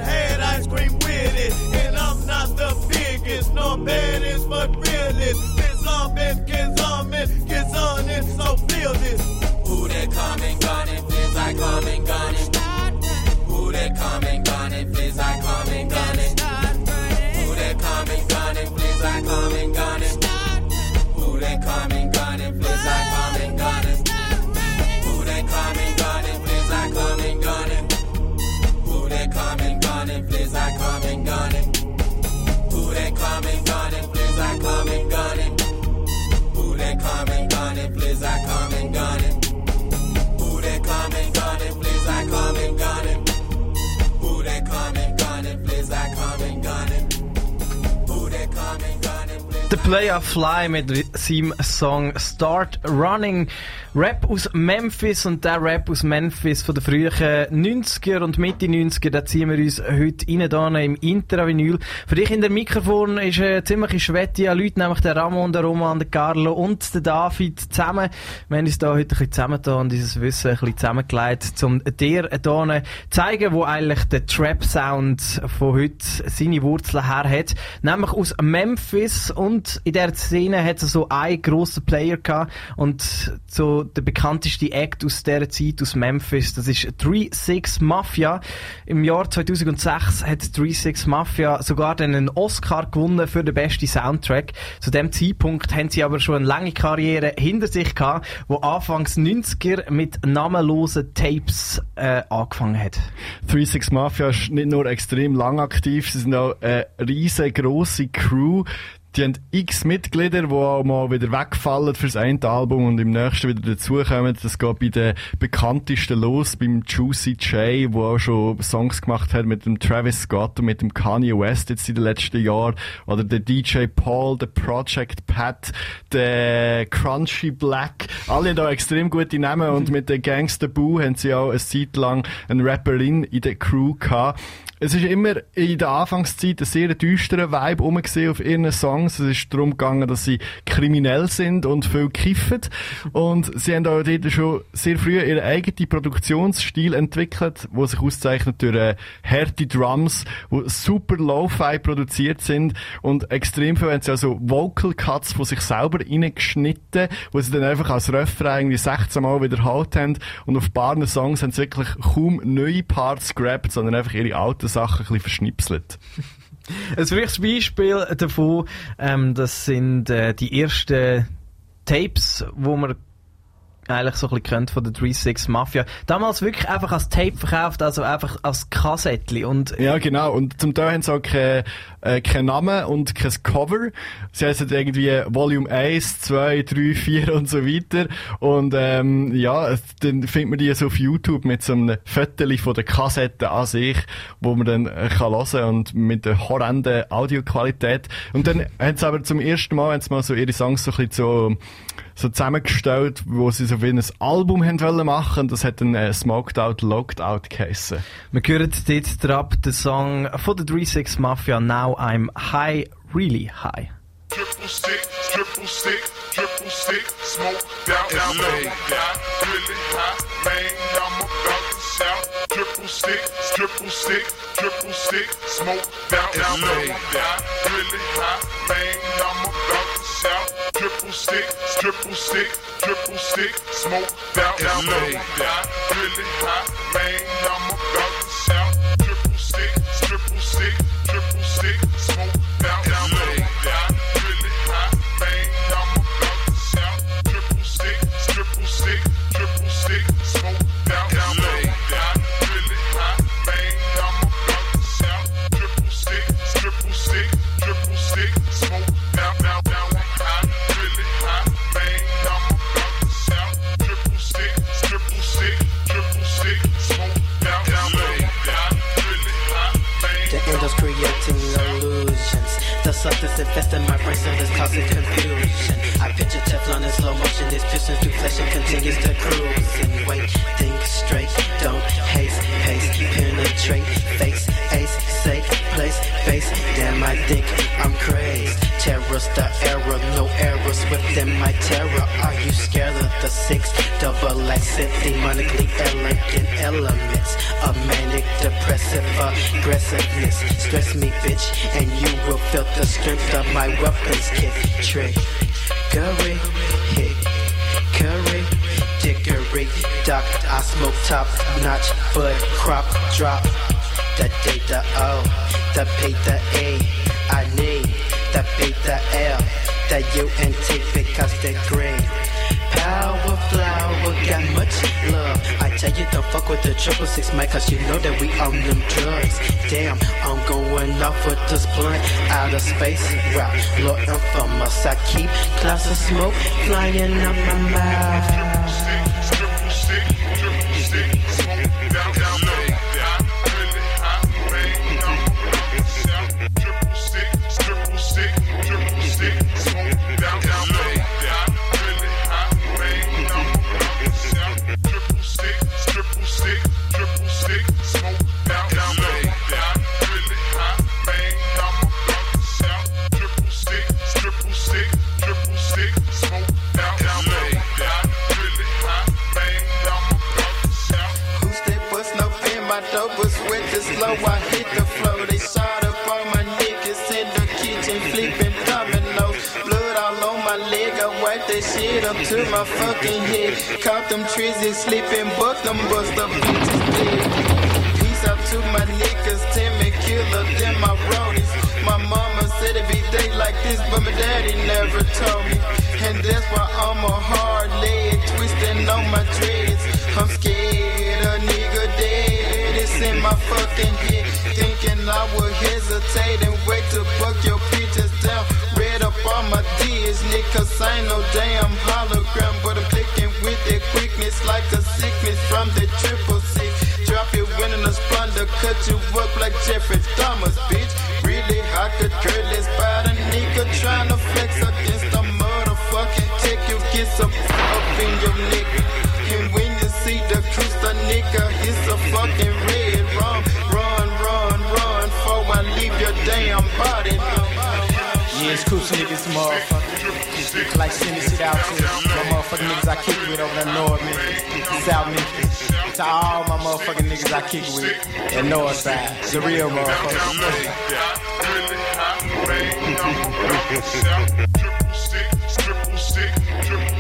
Play a Fly mit seinem Song Start Running. Rap aus Memphis und der Rap aus Memphis von den frühen 90er und Mitte 90er, da ziehen wir uns heute rein da im Intravinyl. Für dich in der Mikrofon ist eine ziemliche Schwette an Leuten, nämlich der Ramon, der Roman, der Carlo und der David zusammen. Wir haben uns da heute ein bisschen zusammengetan und dieses Wissen ein bisschen zusammengelegt, um dir hier zeigen, wo eigentlich der Trap-Sound von heute seine Wurzeln her hat. Nämlich aus Memphis und in der Szene hat es so einen grossen Player gehabt und so der bekannteste Act aus dieser Zeit aus Memphis, das ist 3-6 Mafia. Im Jahr 2006 hat 3-6 Mafia sogar einen Oscar gewonnen für den besten Soundtrack. Zu dem Zeitpunkt haben sie aber schon eine lange Karriere hinter sich gehabt, wo anfangs 90er mit namenlosen Tapes äh, angefangen hat. 36 Mafia ist nicht nur extrem lang aktiv, sie sind auch eine riesengroße Crew. Die haben x Mitglieder, die auch mal wieder wegfallen fürs eine Album und im nächsten wieder dazukommen. Das geht bei den bekanntesten los, beim Juicy J, der auch schon Songs gemacht hat mit dem Travis Scott und mit dem Kanye West jetzt in den letzten Jahren. Oder der DJ Paul, der Project Pat, der Crunchy Black. Alle da extrem gute Namen und mit der Gangster Boo haben sie auch eine Zeit lang eine Rapperin in der Crew gehabt. Es ist immer in der Anfangszeit ein sehr düsterer Vibe rumgesehen auf ihren Songs. Es ist darum gegangen, dass sie kriminell sind und viel kiffen. Und sie haben auch dort schon sehr früh ihren eigenen Produktionsstil entwickelt, wo sich auszeichnet durch äh, harte Drums, die super Lo-Fi produziert sind und extrem viel haben sie also Vocal Cuts von sich selber reingeschnitten, wo sie dann einfach als Refrain irgendwie 16 Mal wiederholt haben und auf paar Songs haben sie wirklich kaum neue Parts gerappt, sondern einfach ihre alten Sachen ein bisschen verschnipselt. Ein wichtiges Beispiel davon, ähm, das sind äh, die ersten Tapes, wo man eigentlich so ein bisschen von der 36 Mafia. Damals wirklich einfach als Tape verkauft, also einfach als Kassettli und Ja, genau. Und zum Teil haben sie auch keinen äh, kein Namen und kein Cover. Sie heißen irgendwie Volume 1, 2, 3, 4 und so weiter. Und ähm, ja, dann findet man die so auf YouTube mit so einem Foto von der Kassette an sich, wo man dann äh, kann hören und mit der horrenden Audioqualität. Und dann haben sie aber zum ersten Mal, haben sie mal so ihre Songs so ein bisschen so so zusammengestellt, wo sie so wie ein Album haben wollen machen. Das hat dann äh, Smoked Out, Locked Out geheissen. wir hören dort drauf den Song von der 36 Mafia, Now I'm High, Really High. Triple stick, triple stick, triple stick, smoke out, out, really high, man, I'm about to shout. Triple stick, triple stick, triple stick, smoke out, out, really high, man, I'm about. Triple stick, triple stick, triple stick, smoke out, out, really high, man, I'm about brain so cells causing confusion. I picture Teflon in slow motion, this piston through flesh and continues to cruise. And wait, think straight, don't haste, pace, penetrate, face, ace, safe, place, face. Damn, I think I'm crazed. Terror's the error, no errors within my terror. Are you scared of the six double accent, demonically elegant elements? A manic depressive aggressiveness. Stress me, bitch, and you will feel the strength of my weapons kit. Trick, curry, hit, curry, dickery, duck. I smoke top notch, bud crop drop. The D, oh, the O, the P, the E. I need the B, the L, the U, and T because they're green. Power flower got much love. I tell you, don't fuck with the triple six mic, cause you know that we own them drugs. Damn, I'm going off with this blunt out of space. Route, Lord infamous. I keep clouds of smoke flying out my mouth. To my fucking head. Caught them trees trizzy sleeping, but them bust up bitches dead. Peace out to my niggas, Timmy Killer, them my roadies. My mama said it be day like this, but my daddy never told me. And that's why I'm a hard leg, twisting on my dreads. I'm scared a nigga dead. It's in my fucking head. Thinking I would hesitate and wait my D's, niggas ain't no damn hologram. But I'm clicking with that quickness like a sickness from the triple six. Drop your win in a splendor, cut you up like Jeffrey Thomas, bitch. Really hot, the curless by the nigga trying to flex against the motherfucking tick. You get some up in your neck. And when you see the cruise, the nigga, it's a fucking Yeah, it's cool niggas, motherfucker. Like sending shit out to my motherfucking niggas I kick with over there north Memphis, South Memphis. To all my motherfucking niggas I kick with in north side. The real motherfuckers.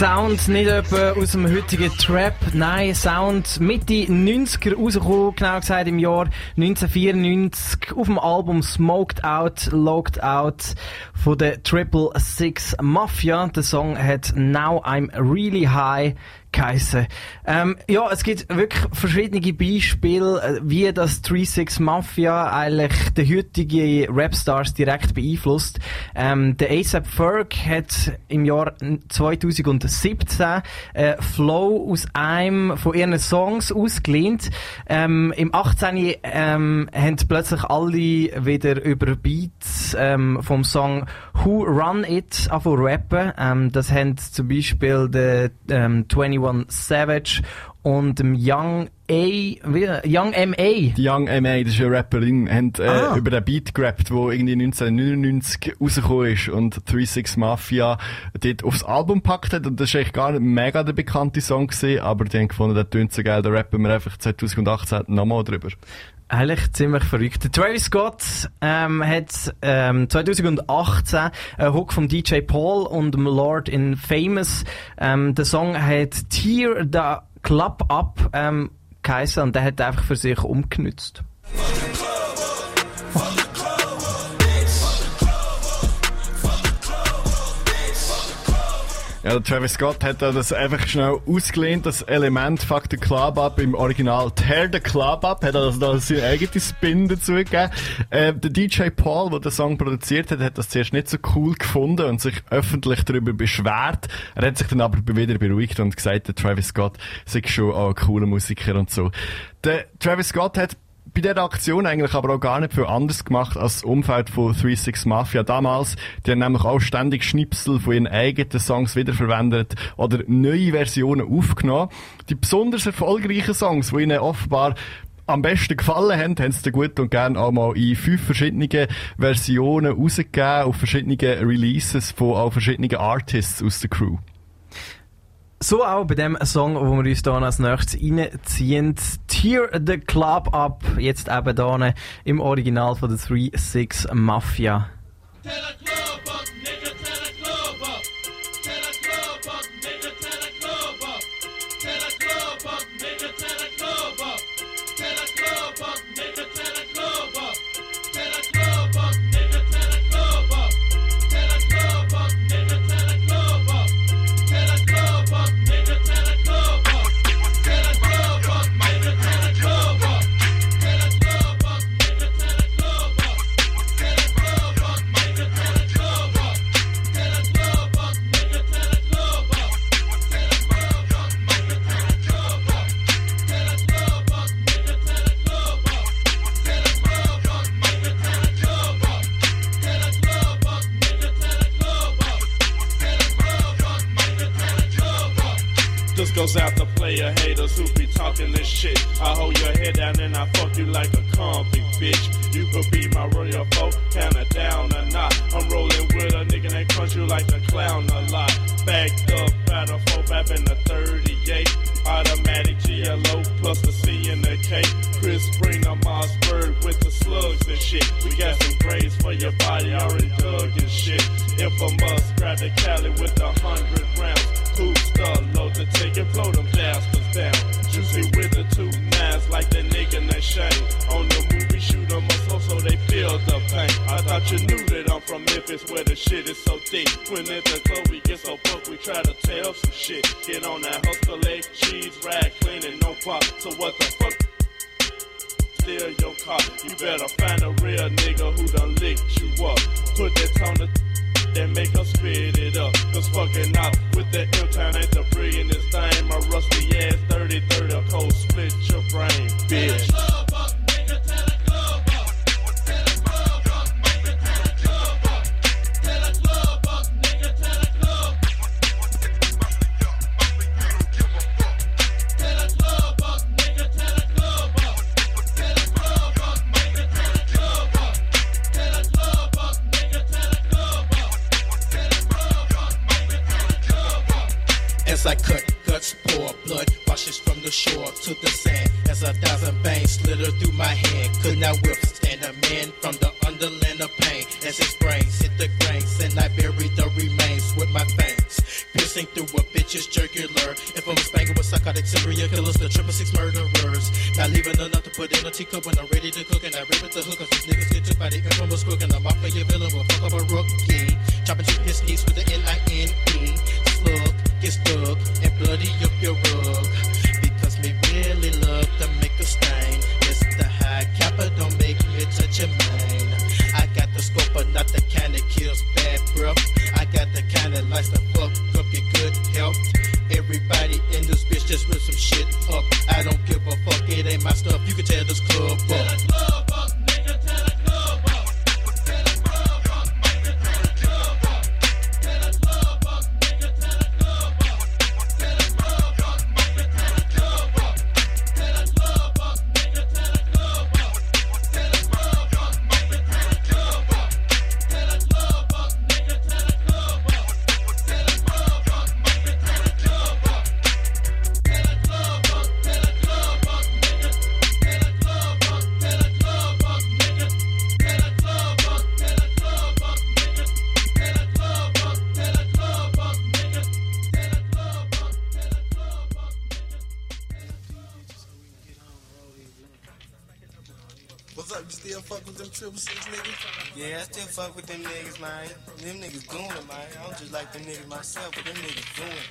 Sound nicht etwa aus dem heutigen Trap, nein, Sound Mitte 90er rausgekommen, genau gesagt im Jahr 1994 auf dem Album Smoked Out, Logged Out von der Triple Six Mafia. Der Song hat Now I'm Really High geheissen. Ähm, ja, es gibt wirklich verschiedene Beispiele, äh, wie das 36 Mafia eigentlich die heutige Rapstars direkt beeinflusst. Ähm, der ASAP Ferg hat im Jahr 2017 äh, Flow aus einem von ihren Songs ausgelehnt. Ähm, Im 18. Ähm, haben plötzlich alle wieder über Beats ähm, vom Song Who Run It angefangen rappen. Ähm, das haben zum Beispiel der ähm, 21 Savage und dem Young A, wie, Young M.A. Die Young M.A., das ist eine Rapperin, haben äh, Ah. über den Beat gerappt, der irgendwie 1999 rausgekommen ist und 36 Mafia dort aufs Album packt hat. Und das ist eigentlich gar nicht mega der bekannte Song gewesen, aber die haben gefunden, der tönt so geil, da rappen wir einfach 2018 nochmal drüber. Eigentlich ziemlich verrückt. Travis Scott ähm, hat ähm, 2018 einen Hook vom DJ Paul und dem Lord in Famous. Ähm, der Song hat Tear the Club Up ähm, geheißen und der hat einfach für sich umgenützt. Ja, der Travis Scott hat da das einfach schnell ausgelehnt, das Element Fuck the Club Up im Original Tear the Club Up, hat also da seinen eigenen Spin dazu gegeben. Äh, der DJ Paul, der den Song produziert hat, hat das zuerst nicht so cool gefunden und sich öffentlich darüber beschwert. Er hat sich dann aber wieder beruhigt und gesagt, der Travis Scott sei schon auch ein cooler Musiker und so. Der Travis Scott hat bei dieser Aktion eigentlich aber auch gar nicht viel anders gemacht als das Umfeld von 36 Mafia damals. Die haben nämlich auch ständig Schnipsel von ihren eigenen Songs wiederverwendet oder neue Versionen aufgenommen. Die besonders erfolgreichen Songs, die ihnen offenbar am besten gefallen haben, haben sie gut und gern auch mal in fünf verschiedene Versionen rausgegeben, auf verschiedene Releases von auch verschiedenen Artists aus der Crew. So auch bei dem Song, wo wir uns hier als nächstes reinziehen. Tear the Club Up. Jetzt eben hier im Original von der 3-6 Mafia. This you like a clown a lot. Backed up, battle four, back in the 38. Automatic GLO plus the C and the K. Chris Spring on Mossberg with the slugs and shit. We got some grades for your body, already dug and shit. Must, grab the Cali with a hundred rounds. Thought you knew that I'm from Memphis where the shit is so deep. When at the club we get so broke, we try to tell some shit. Get on that hustle leg, cheese, rag, clean and no pop. So what the fuck? Steal your car. You better find a real nigga who done licked you up. Put that on the then make us spit it up. Cause fucking out with the M-Town ain't the brilliantest thing. My rusty ass 30 30 cold split your brain, bitch. Fuck with them niggas, man. Them niggas doing it, man. I don't just like them niggas myself, but them niggas doing it.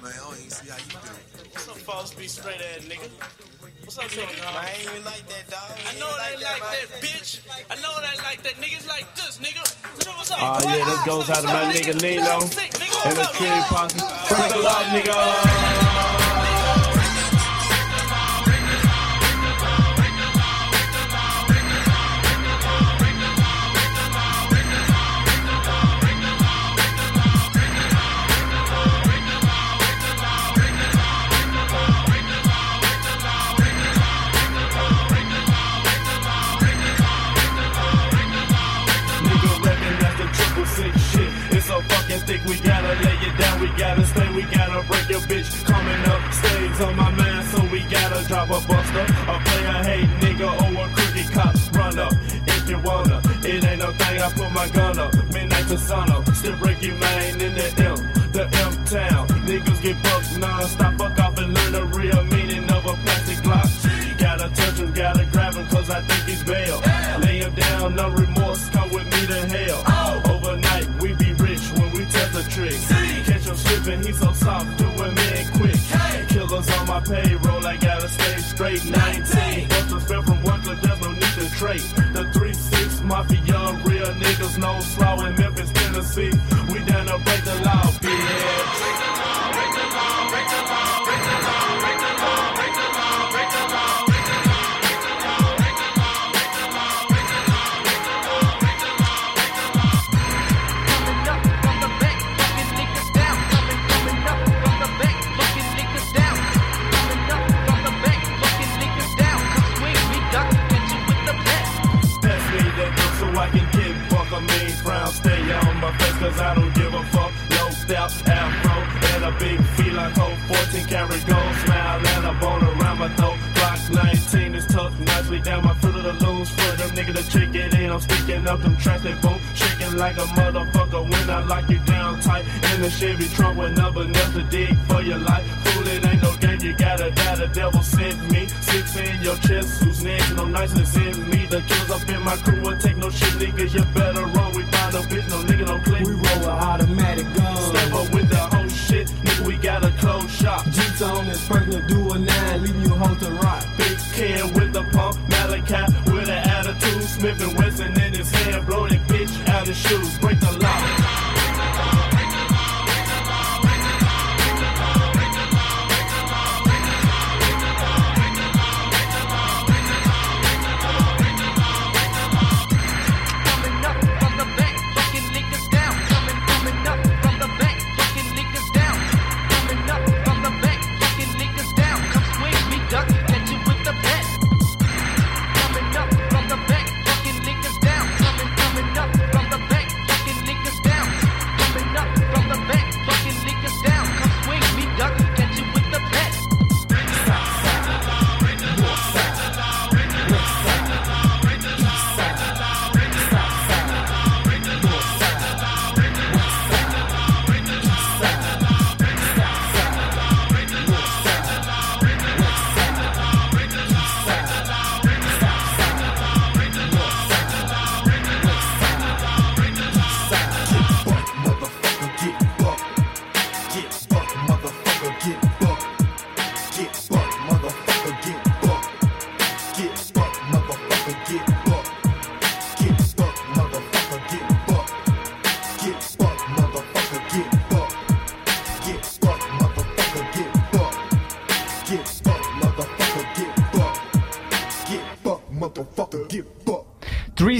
Man, I don't even see how you do it. What's up, false be straight ass nigga? What's up, nigga? I ain't even like that, dog. I know it ain't like that, bitch. I know it ain't like that. Niggas like this, nigga. So what's up? Oh yeah, that goes out to my nigga Lilo Sick, and the What's up, Trinity nigga? Posse. Break the law, nigga. No I put my gun up. Midnight to sun up, still break you man in the M, the M town. Niggas get bucked non-stop, Chevy trunk with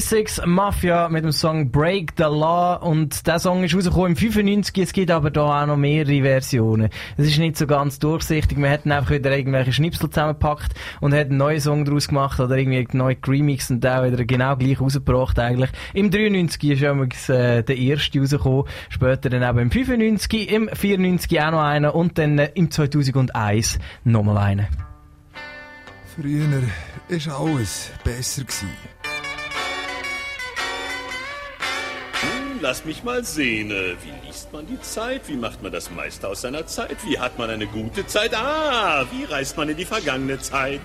3-6 Mafia mit dem Song Break the Law und der Song ist rausgekommen im 95, es gibt aber da auch noch mehrere Versionen. Es ist nicht so ganz durchsichtig, wir hätten einfach wieder irgendwelche Schnipsel zusammengepackt und hätten einen neuen Song daraus gemacht oder irgendwie neu remixed und den wieder genau gleich rausgebracht eigentlich. Im 93 ist übrigens äh, der erste rausgekommen, später dann eben im 95, im 94 auch noch einer und dann äh, im 2001 nochmal einer. Früher war alles besser. Gewesen. Lass mich mal sehen. äh, Wie liest man die Zeit? Wie macht man das meiste aus seiner Zeit? Wie hat man eine gute Zeit? Ah, wie reist man in die vergangene Zeit?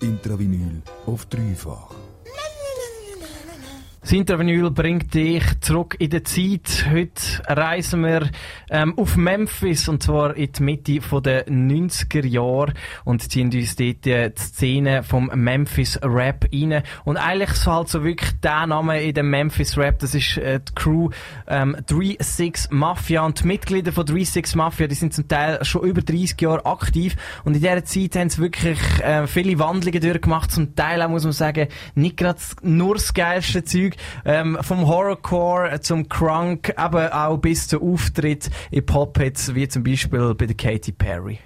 Intravinyl auf dreifach. Das Intervinyl bringt dich zurück in die Zeit. Heute reisen wir ähm, auf Memphis und zwar in die Mitte der 90er Jahre und ziehen uns dort äh, die Szene vom Memphis Rap rein. Und eigentlich ist halt so wirklich der Name in dem Memphis Rap, das ist äh, die Crew ähm, 36 Mafia und die Mitglieder von 36 Mafia, die sind zum Teil schon über 30 Jahre aktiv und in dieser Zeit haben sie wirklich äh, viele Wandlungen durchgemacht. Zum Teil auch, muss man sagen, nicht gerade nur das geilste Zeug. Ähm, vom Horrorcore zum Crunk, aber auch bis zum Auftritt in Pop-Hits, wie zum Beispiel bei der Katy Perry.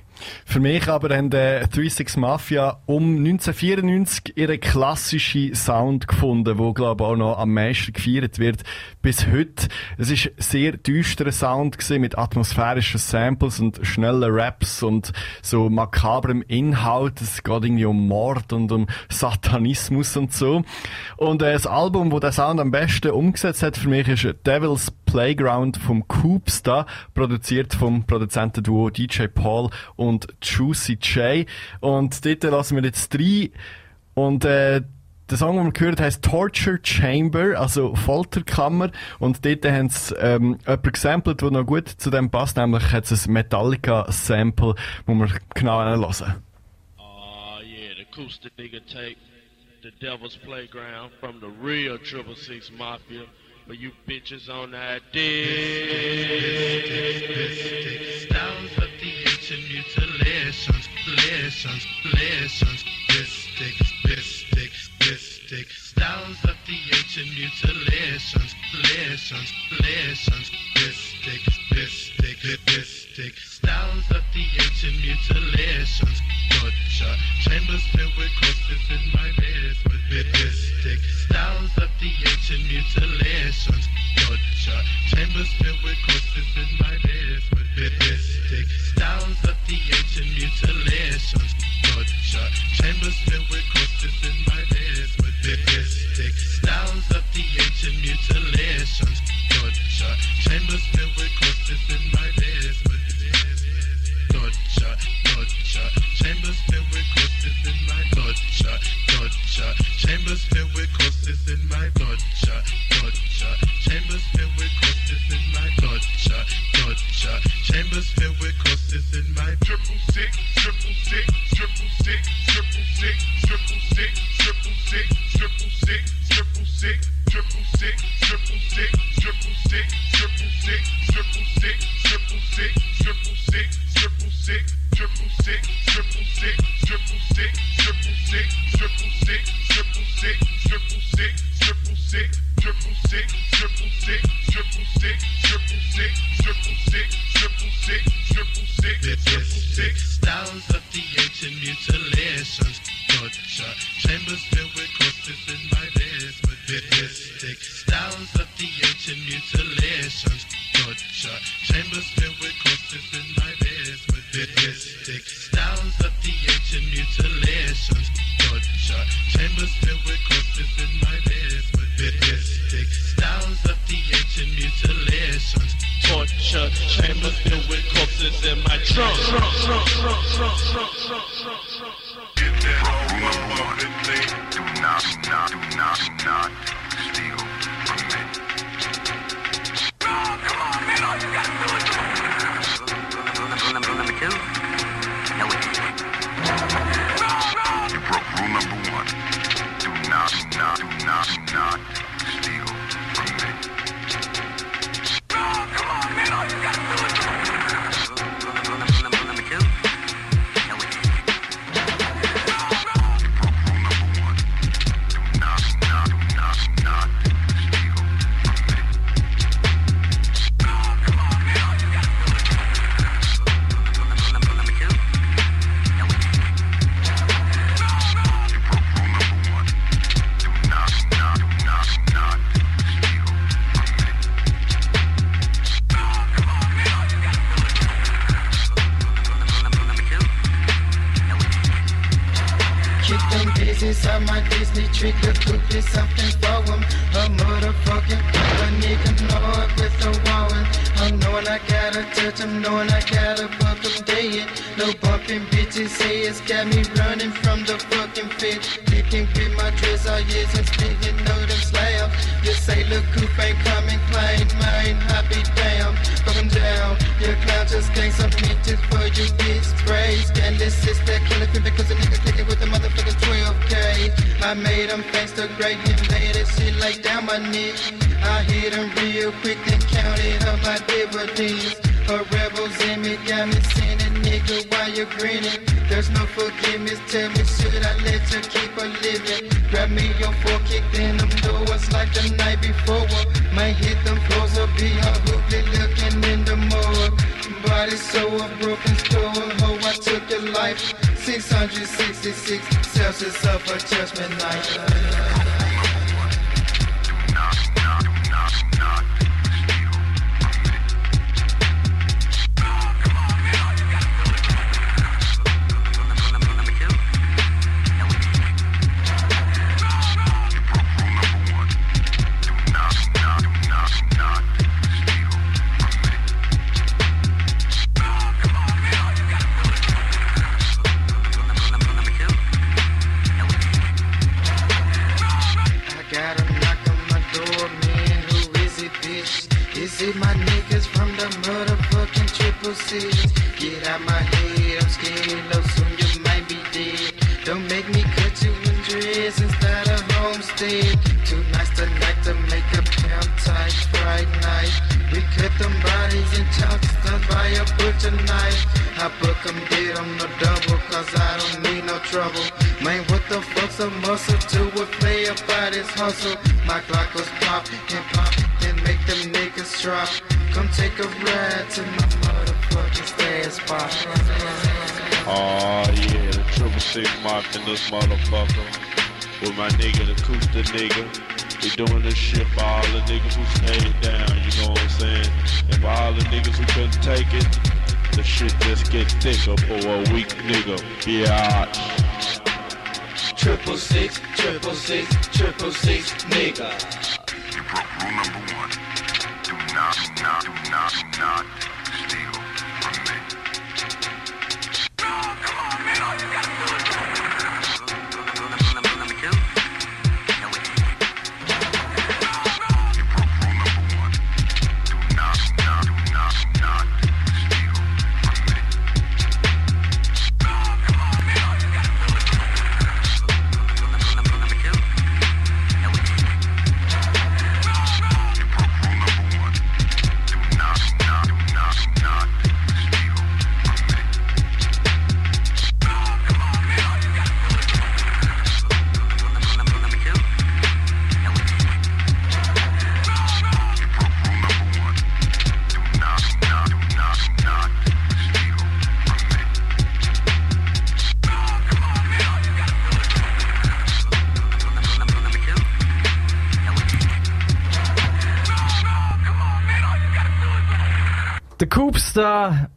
Für mich aber haben die 36 Mafia um 1994 ihren klassischen Sound gefunden, wo glaube auch noch am meisten gefeiert wird bis heute. Es ist sehr düsterer Sound gewesen, mit atmosphärischen Samples und schnellen Raps und so makabrem Inhalt. Es geht irgendwie um Mord und um Satanismus und so. Und äh, das Album, wo der Sound am besten umgesetzt hat für mich, ist Devil's Playground vom Coops da, produziert vom Produzentenduo DJ Paul und Juicy J. Und dort lassen wir jetzt drei und äh, der Song, den wir gehört haben, heißt Torture Chamber, also Folterkammer. Und dort haben sie ähm, jemanden gesampelt, der noch gut zu dem passt, nämlich hat es ein Metallica-Sample, wo wir genau hören. Oh yeah, the acoustic nigga take the devil's playground from the real Triple Six Mafia. For you bitches on that dick. Styles of the ancient mutilations, lessons, lessons, bistic, bistic, bistic. Styles of the ancient mutilations, lessons, lessons, bistic, bistic, bistic. Styles of the ancient mutilations, torture. Chambers filled with corpses in my basement, bistic. Styles of the ancient mutilations, torture. Chambers filled with corpses in my basement, bistic. Styles of the ancient mutilations, torture. Chambers filled with corpses in my basement, bistic. Styles of the ancient mutilations, torture. Chambers filled with corpses in my basement. Torture, torture, chambers filled with corpses in my torture, torture, chambers filled Chambers filled with corpses in my basement, in this motherfucker. With my nigga, the Kusta nigga. We doing this shit for all the niggas who stayed down, you know what I'm saying? And for all the niggas who couldn't take it, the shit just get thicker for a weak nigga. Biatch. Triple six, triple six, triple six, nigga. You broke rule number one. Do not, do not, do not, do not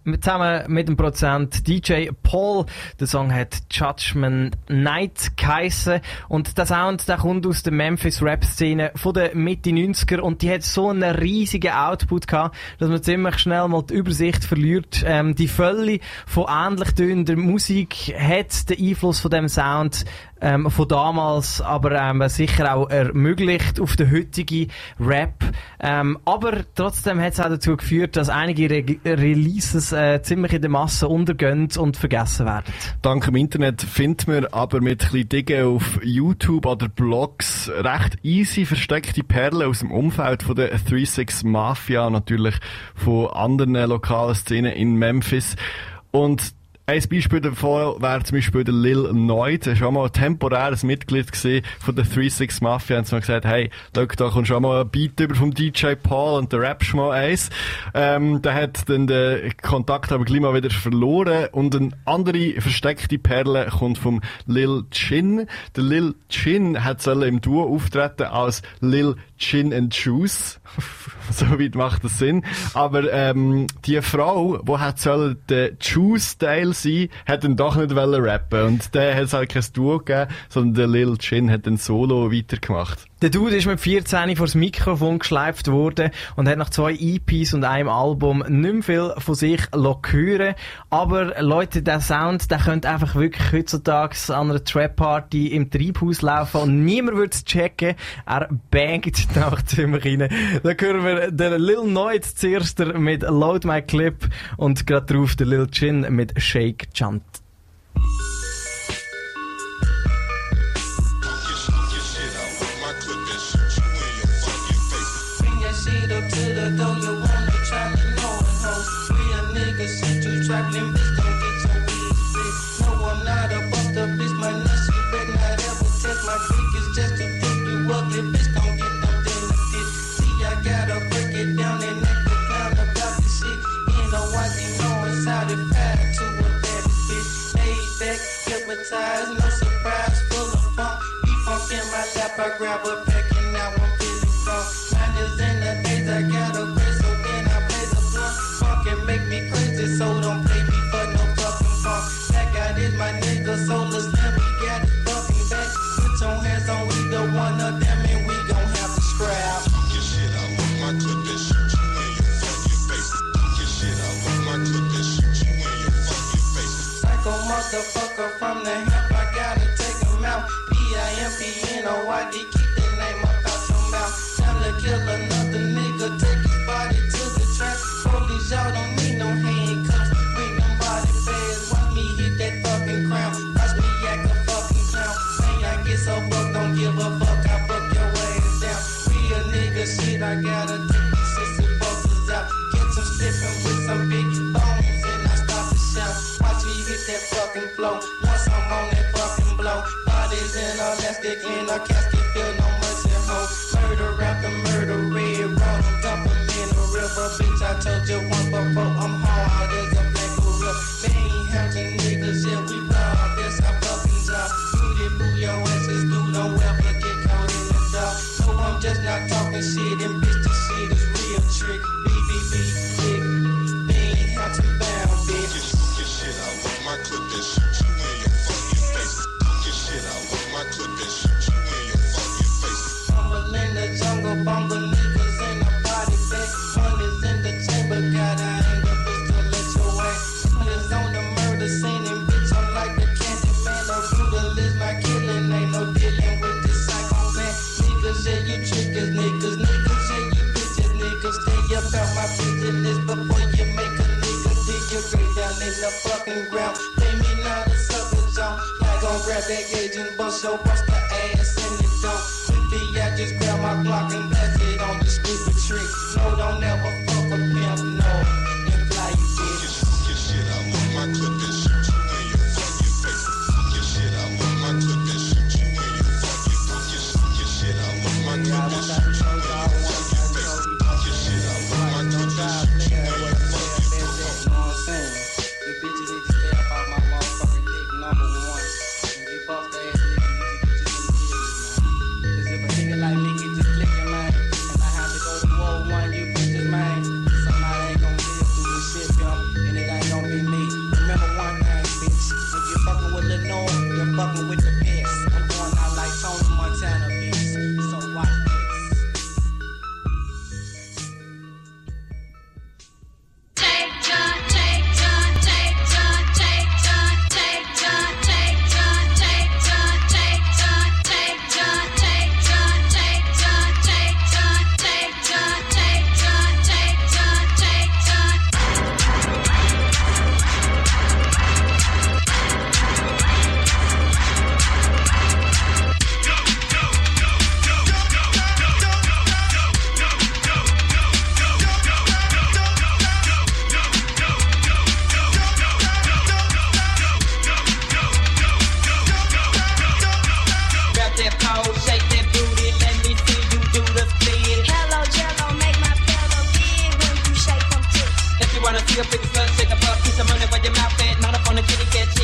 Mit, zusammen mit dem Produzent DJ Paul. Der Song hat Judgment Night geheissen. Und der Sound, der kommt aus der Memphis Rap-Szene von der Mitte 90er. Und die hat so einen riesigen Output gehabt, dass man ziemlich schnell mal die Übersicht verliert. Ähm, die Fülle von ähnlich tönender Musik hat den Einfluss von dem Sound ähm, von damals, aber ähm, sicher auch ermöglicht auf den heutigen Rap. Ähm, aber trotzdem hat es auch dazu geführt, dass einige Re Releases äh, ziemlich in der Masse untergehen und vergessen werden. Dank dem Internet findet man aber mit ein bisschen Dingen auf YouTube oder Blogs recht easy versteckte Perlen aus dem Umfeld von der 36 Mafia, natürlich von anderen lokalen Szenen in Memphis. Und ein Beispiel davon wäre zum Beispiel der Lil Noid. Er war schon mal ein temporäres Mitglied von der 36 Mafia. Und sie haben gesagt, hey, schau, da kommt schon mal ein Beat über vom DJ Paul und der Rap schon mal eins. Ähm, der hat dann den Kontakt aber gleich mal wieder verloren. Und eine andere versteckte Perle kommt vom Lil Chin. Der Lil Chin hat im Duo auftreten als Lil Gin and Juice. Soweit macht das Sinn. Aber ähm, die Frau, die hat sollen der Juice-Style sein, hat dann doch nicht wollen rappen. Und der hat halt kein Duo gegeben, sondern der Lil Gin hat ein Solo weitergemacht. Der Dude ist mit 14 vor das Mikrofon geschleift worden und hat nach zwei EPs und einem Album nicht mehr viel von sich hören Aber Leute, der Sound, der könnte einfach wirklich heutzutage an einer Trap-Party im Treibhaus laufen und niemand würde es checken. Er bangt nach ziemlich rein. Dann hören wir den Lil Noid zuerst mit Load My Clip und gerade drauf der Lil Chin mit Shake Chant. To you wanna try me knowing hoe. Real nigga, shit you don't get. No, I'm not a buster, bitch, my nuts, better not ever test my freak is just to think you ugly, bitch, don't get the. See, I gotta break it down and act the clown about this shit. Ain't no white, know it's how to pass to a bad bitch. Laid back, hypnotized, no surprise, full of funk. Funk my lap, I grab a pack and now I'm feeling drunk. Minders in the I got a grace, so then I play the blunt. Funk and make me crazy, so don't play me for no fucking funk. That guy is my nigga, Solar Slim, he got his fucking back. Put your hands on either one of them and we gon' have to scrap. Your shit, I love my clip and shoot you in your fucking face. Your shit, I love my clip and shoot you in your fucking face. Psycho motherfucker from the hip, I gotta take him out. P-I-M-P-N-O-Y-D, keep the name up out your mouth. Time to kill another nigga, take his body to the track. Police, y'all don't need no handcuffs. Bring them body bags, watch me hit that fucking crown. Watch me act a fucking clown. Man, I get so broke, don't give a fuck, I broke your ass down. Real nigga shit, I gotta take these sissy busters out. Get some stiffin' with some big bones and I start to shout. Watch me hit that fucking flow. Once I'm on that fucking blow. Bodies in a elastic in a casket, told once before, I'm hard as a black gorilla. Niggas, yeah, we rob. That's our fucking job. Booty, boo, your asses do, don't ever get caught in the dark. No, I'm just not talking shit, and bitch, this shit is real trick. BBB, dick. Binghamton bound, bitch. Your shit, I love my clip and shoot you in your fucking face. Your shit, I love my clip and shoot you in your fucking face. In the jungle, that gauge and bust your bust the ass the door. Quickly, I just grab my Glock and blast it on the stupid trick. No, don't ever fuck a pimp, no.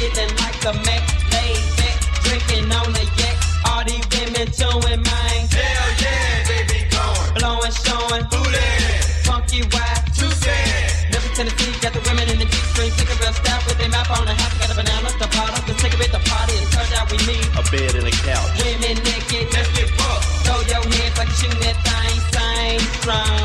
feeling like a Mac. Laid back, drinking on the yak. All these women showing mine. Hell yeah, baby, going. Blowing, showing. Booty. Funky wild. Too sad. Memphis, Tennessee, got the women in the deep street. Pick a real staff with their map on the house. Got a banana, the bottle. Let's take it the party and turn out we need. A bed and a couch. Women naked. Let's get fucked. Throw your hands like you're shooting that thing. Same, same.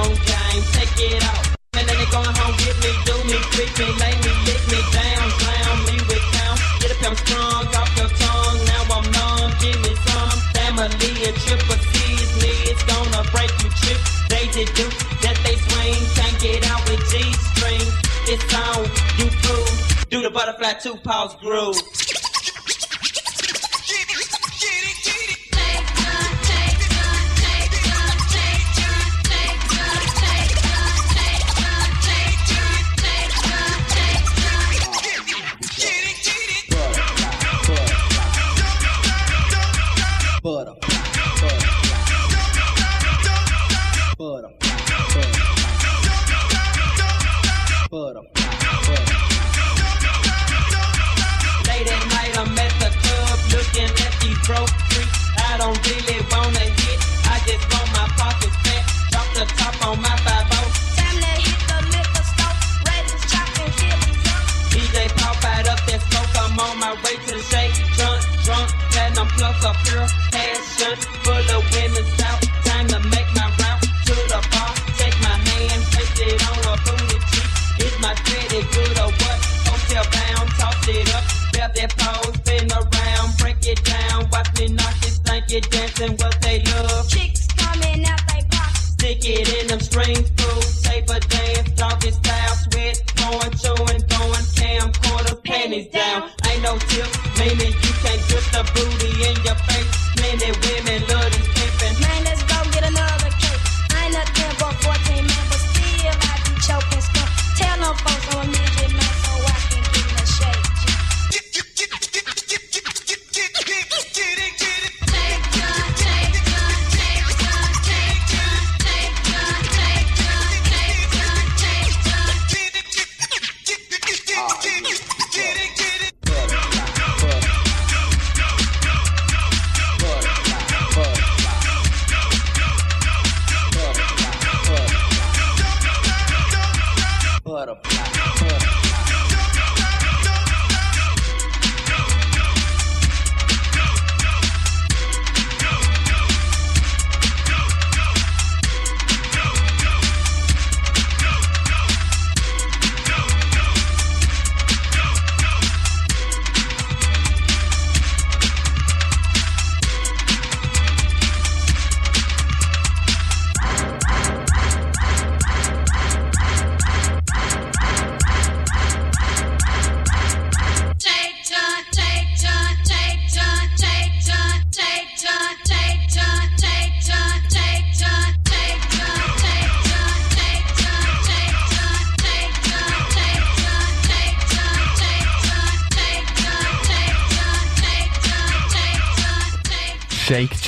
Tupac's groove.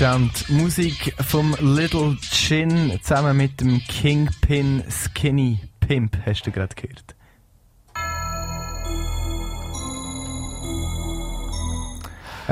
Chant. Musik vom Little Chin zusammen mit dem Kingpin Skinny Pimp, hast du gerade gehört.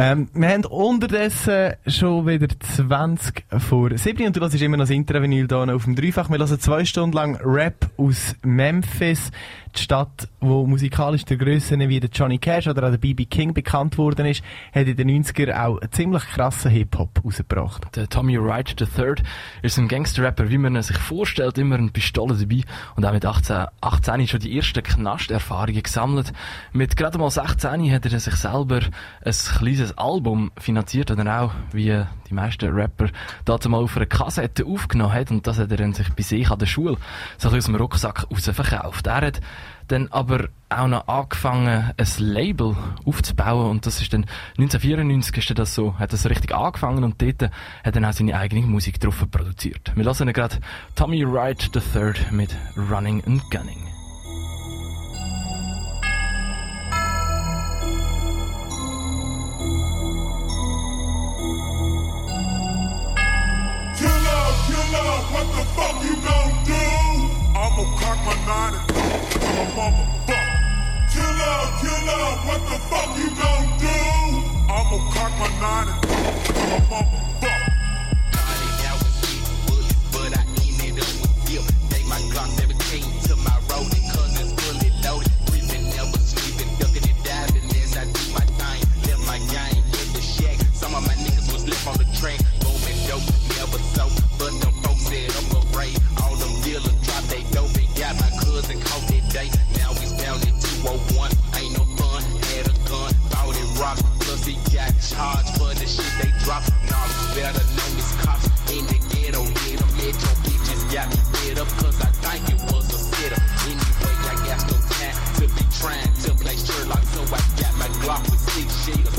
Ähm, wir haben unterdessen schon wieder 20 vor 7 und du hörst immer noch das Intravinyl hier auf dem Dreifach. Wir hören zwei Stunden lang Rap aus Memphis, die Stadt, wo musikalisch der Grössen wie der Johnny Cash oder auch der B.B. King bekannt worden ist, hat in den 90er auch einen ziemlich krassen Hip-Hop rausgebracht. Der Tommy Wright III ist ein Gangster-Rapper, wie man ihn sich vorstellt, immer eine Pistole dabei und auch mit 18, 18 schon die ersten Knasterfahrungen gesammelt. Mit gerade mal 16 hat er sich selber ein kleines Album finanziert oder auch, wie die meisten Rapper, dazu mal auf einer Kassette aufgenommen hat und das hat er dann sich bei sich an der Schule so ein aus dem Rucksack raus verkauft. Er hat dann aber auch noch angefangen, ein Label aufzubauen und das ist dann 1994 ist das so, hat das richtig angefangen und dort hat er dann auch seine eigene Musik drauf produziert. Wir lassen gerade Tommy Wright III mit Running and Gunning. What the fuck you gon' do? I'ma cock my nine and I'm a motherfucker. Killer, killer, what the fuck you gon' do? I'ma cock my nine and I'm a motherfucker. but I end it up with. Take my Glock at 201. Ain't no fun, had a gun, bought it rock. Plus he got charged for the shit they dropped. Nah, better known as cops in the ghetto. Yeah, them metro bitches got me fed up cause I think it was a setup. Anyway, I got no time to be trying to play Sherlock, so I got my Glock with six jail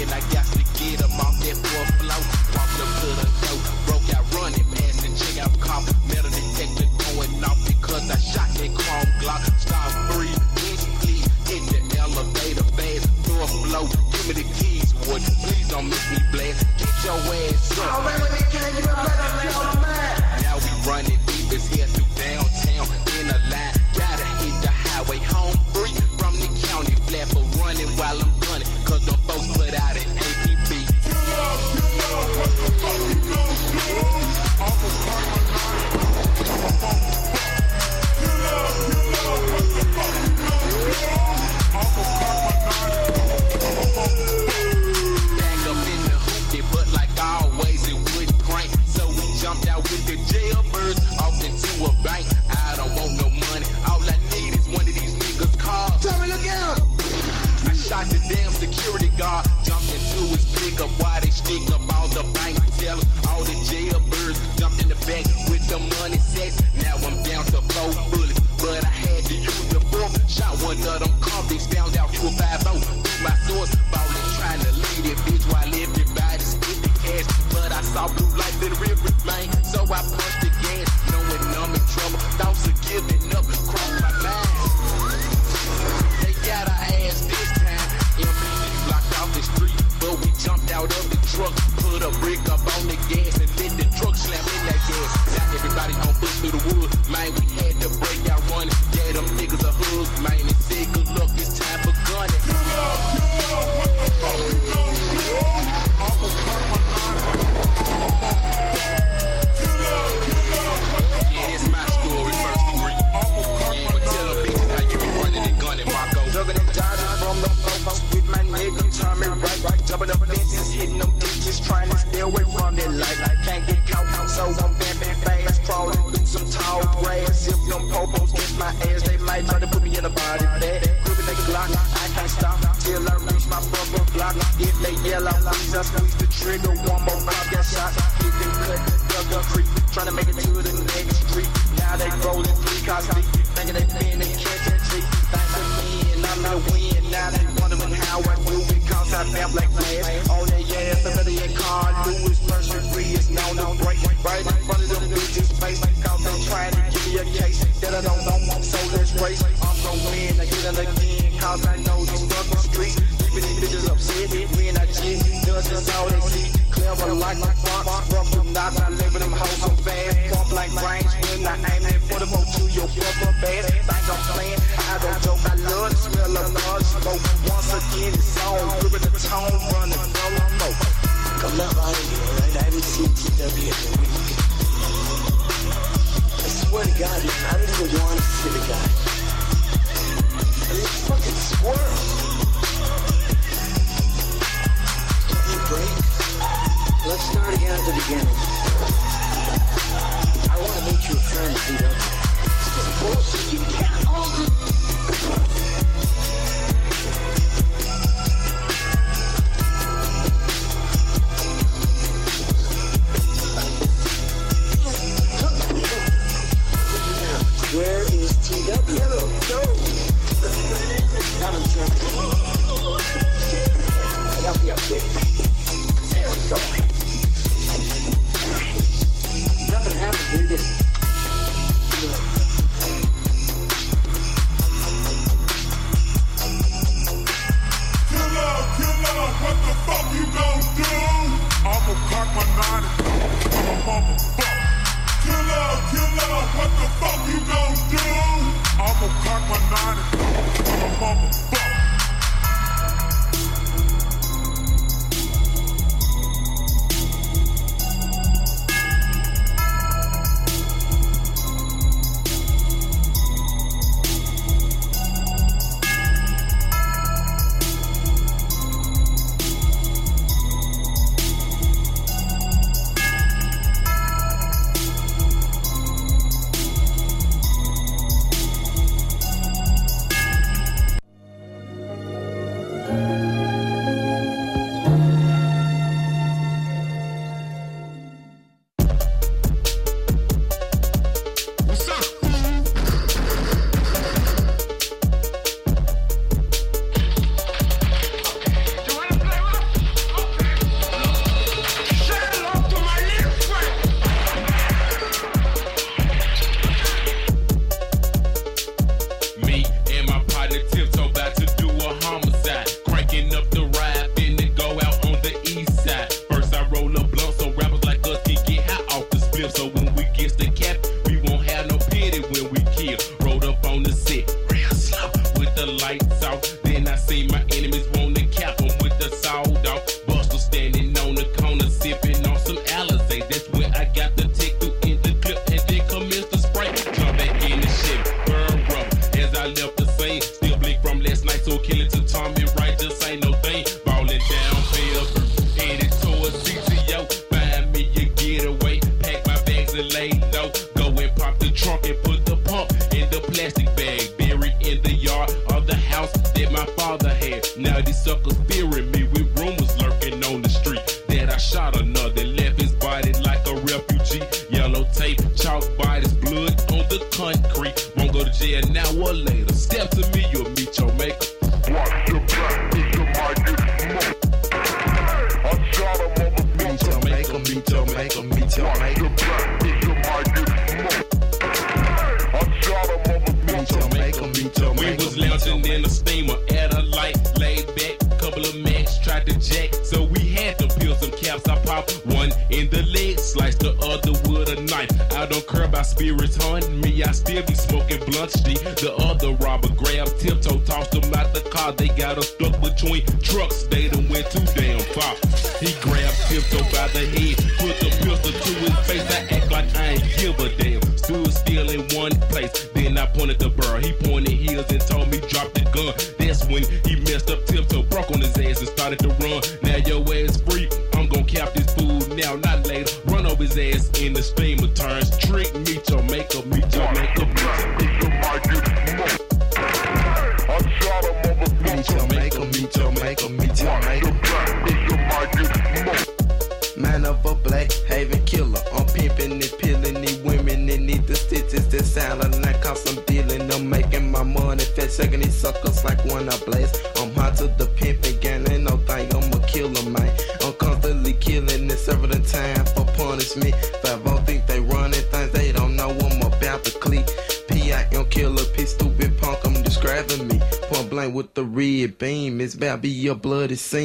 and I got to get him off that poor flow. Walked up to the door, broke out running past the check out cop. Metal detector going off because I shot that chrome Glock. Stop three, bitch, please hit the elevator fast. Floor flow, give me the keys, wood. Please don't miss me blast. Get your ass up. I ran when it came, you all the jailbirds. Jumped in the back with the money sex. Now I'm down to four bullets, but I had to use the fourth. Shot one of them convicts, found out to a 5 My source, ballin', trying to lead it, bitch, while everybody's with the cash. But I saw blue lights in the river, man, so I punched the gas. Knowing I'm in trouble, thoughts of giving up crossed my mind. They got our ass this time. MPD blocked off the street, but we jumped out of the truck, put a brick up on the gate.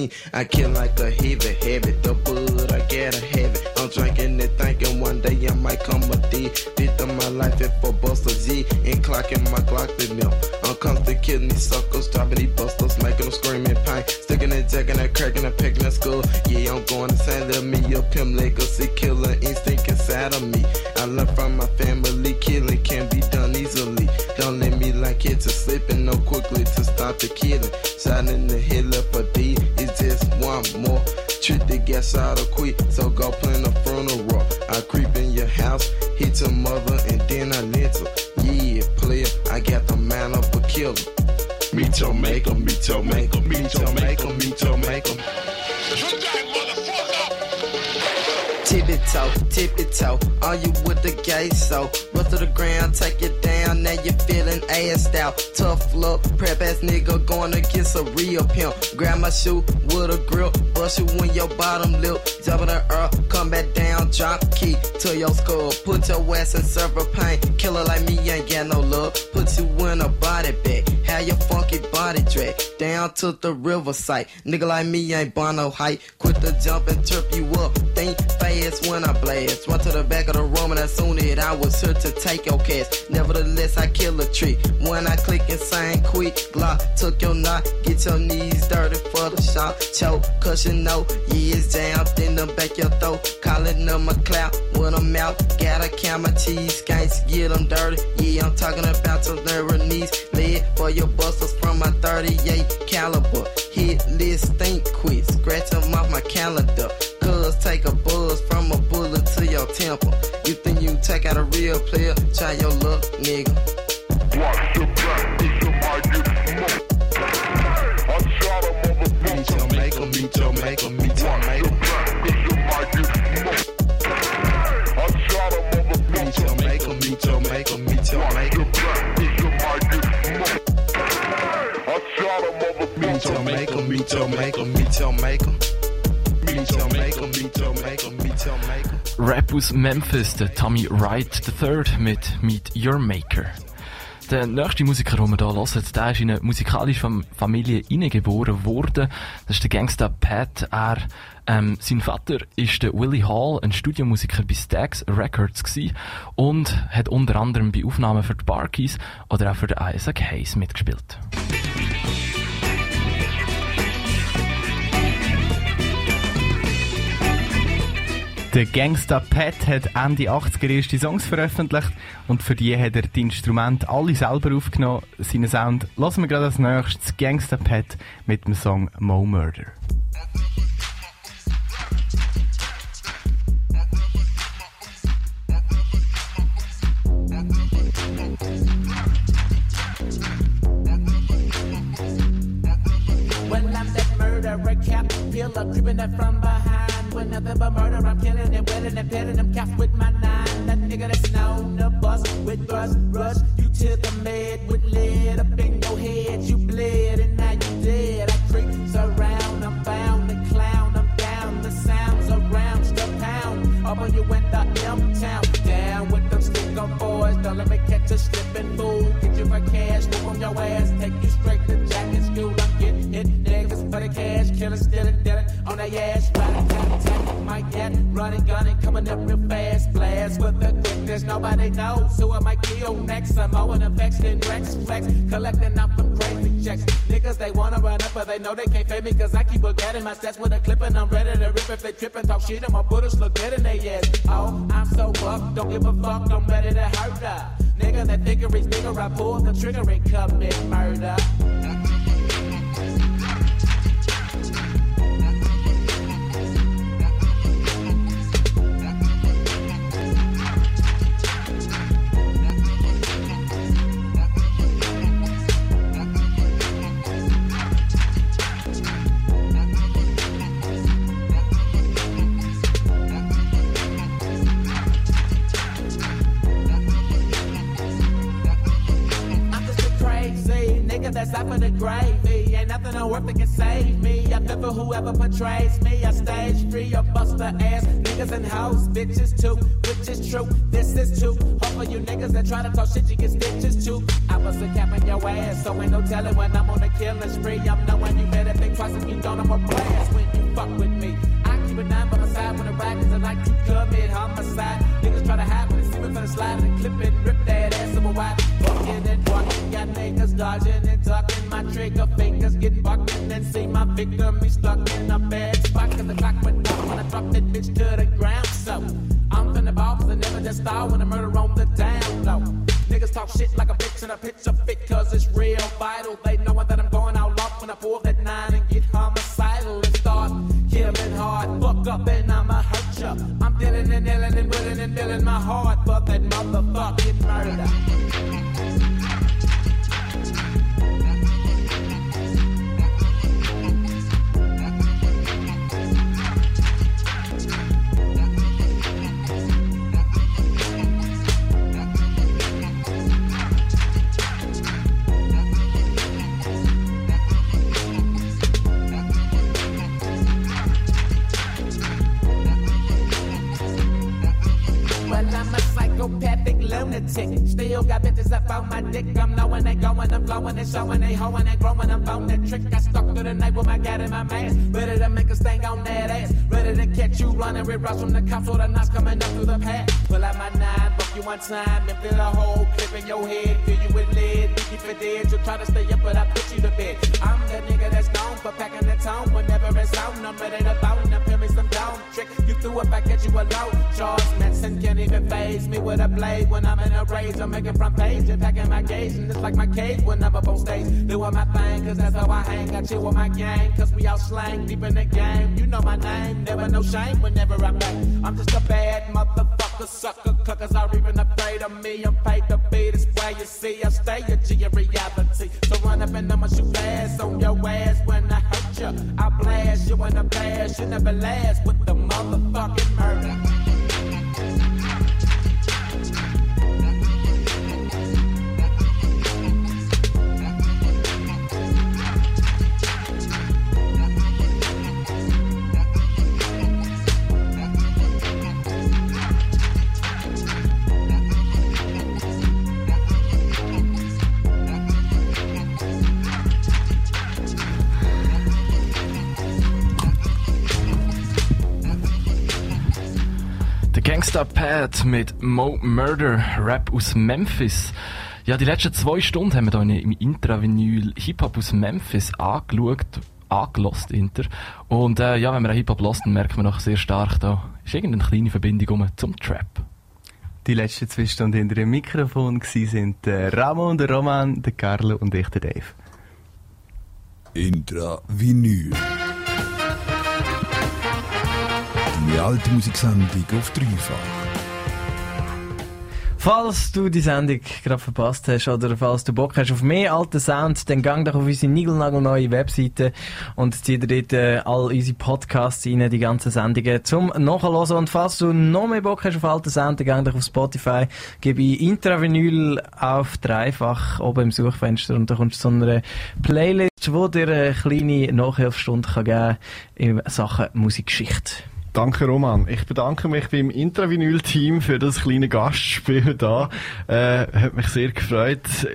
money shoe with a grill. bust you in your bottom lip. In the earth, come back down, drop key to your skull. Put your ass in server pain, killer like me ain't got no love. Put you in a body bag, have your funky body drag. Down to the riverside, nigga like me ain't born no height. Quit the jump and trip you up, think fast when I blast. Run to the back of the room and I soon it I was here to take your cash. Nevertheless, I kill a tree. When I click and sign quick, Glock took your knot. Get your knees dirty for the shot. Choke, cause you know, yeah, jammed in the back your throat. Calling them a clout when I'm out. Gotta count my cheese, skanks, get them dirty. Yeah, I'm talking about your nerve knees. Lead for your busters from my 38 caliber. Hit list, think quick. Scratch them off my calendar. Cuz take a buzz from a bullet to your temple. You think you take out a real player? Try your luck, nigga. Watch the back, it's a mighty I shot Meet your maker, meet your maker, meet your maker. Watch the back, it's a mighty I shot him on the Me Jamaica, me Jamaica. Your maker, meet your maker, meet your maker. Rap aus Memphis, der Tommy Wright III mit Meet Your Maker. Der nächste Musiker, den wir hier hören, der ist in eine musikalische Fam Familie hineingeboren worden. Das ist der Gangster Pat. Er, ähm, sein Vater ist der Willie Hall, ein Studiomusiker bei Stax Records gewesen und hat unter anderem bei Aufnahmen für die Barkeys oder auch für den Isaac Hayes mitgespielt. Der Gangsta Pat hat Ende 80er erste Songs veröffentlicht und für die hat er die Instrumente alle selber aufgenommen. Seinen Sound lassen wir gerade als nächstes Gangsta Pat mit dem Song Mo Murder. When I'm that murderer, cap killer, creeping up from behind. with nothing but murder. I'm killing and willing and petting them cats with my nine. That nigga that's known to bust with thrust, rush. You to the med with lead up in your head. You bled and now you dead. I creep around, I'm bound to clown. I'm down, the sounds around, the pound. Up on you in the M town. Down with them stick up boys. Don't let me catch a slipping fool. Get you for cash, Move on your ass. Take you straight to jacket school. I'm getting hit, niggas for the cash, Killing stealing, dealing on their ass. Riding, tap, tap, might get running, gunning, coming up real fast. Blast with the quickness, nobody knows who I might kill next. I'm owing in Rex Flex, collecting up them crazy checks. Niggas, they wanna run up, but they know they can't fade me, cause I keep forgetting my stats with a clip and I'm ready to rip if they trip and talk shit. And my bullets look dead in their ass. Oh, I'm so up, don't give a fuck, I'm ready to hurt her. Nigga, that nigga is bigger, I pull the trigger and commit murder. That can save me. I for whoever portrays me. I stage three or bust the ass. Niggas and hoes, bitches too. Which is true, this is true. Hope for you niggas that try to talk shit, you get stitches too. I bust a cap in your ass, so ain't no telling when I'm on a killing spree. I'm knowing you better think twice if you don't, I'm a blast when you fuck with me. I keep a nine by my side when the rackets are like to commit homicide. Niggas try to hide they see me from the slide and clip it, fucking, dodging and ducking. My trigger fingers get bucked and see my victim be stuck in a bad spot. Cause the clock went off when I dropped that bitch to the ground. So I'm finna ball cause I never just start when I murder on the down low. Niggas talk shit like a bitch and I pitch a fit cause it's real vital. They knowin' that I'm going out off when I pull that nine and get homicidal and start killing hard. Fuck up and I'ma hurt ya. I'm dealing and dealing and willing and dealing my heart for that motherfucking murder. Still got bitches up on my dick. I'm knowing they going, I'm flowing and showing they hoeing and growing. I'm on that trick. I stuck through the night with my gat in my mask. Ready to make a sting on that ass. Ready to catch you running with rush from the cops or the knots coming up through the path. Pull out my nine, fuck you one time and fill a whole clip in your head. Fill you with lead, you keep it dead. You try to stay up, but I put you to bed. I'm the nigga that's known for packing the tone whenever it's on. I'm ready to bone. Threw it back at you alone. Charles Manson can't even phase me with a blade when I'm in a rage. I'm making front page and packing my gauge. And it's like my cage when I'm up on stage. Doing my thing, cause that's how I hang. Got you with my gang, cause we all slang deep in the game. You know my name, never no shame whenever I bang. I'm just a bad motherfucker, sucker, cluckers are even afraid of me. I'm paid to be this way, you see. I stay a G in reality. So run up and I'ma shoot fast on your ass when I hurt you. I blast you in the past, you never last with the motherfucking murder. Der Gangster Pat mit Mo Murder, Rap aus Memphis. Ja, die letzten zwei Stunden haben wir hier im Intravinyl Hip-Hop aus Memphis angeschaut, angelost Inter. Und äh, ja, wenn man Hip-Hop lässt, dann merkt man noch sehr stark, da ist irgendeine kleine Verbindung rum zum Trap. Die letzten zwei Stunden hinter dem Mikrofon sind der Ramon, der Roman, der Carlo und ich, der Dave. Intra-Vinyl. Die alte Musiksendung auf dreifach. Falls du die Sendung gerade verpasst hast oder falls du Bock hast auf mehr alten Sound, dann gang doch auf unsere niegelnagelneue Webseite und zieh dir dort äh, all unsere Podcasts rein, die ganzen Sendungen zum Nachhören. Und falls du noch mehr Bock hast auf alten Sound, dann gang doch auf Spotify, gib ein Intravinyl auf dreifach oben im Suchfenster und da kommst du zu einer Playlist, wo dir eine kleine Nachhilfestunde kann geben in Sachen Musikgeschichte. Danke Roman. Ich bedanke mich beim Intravinyl-Team für das kleine Gastspiel da. Äh, hat mich sehr gefreut.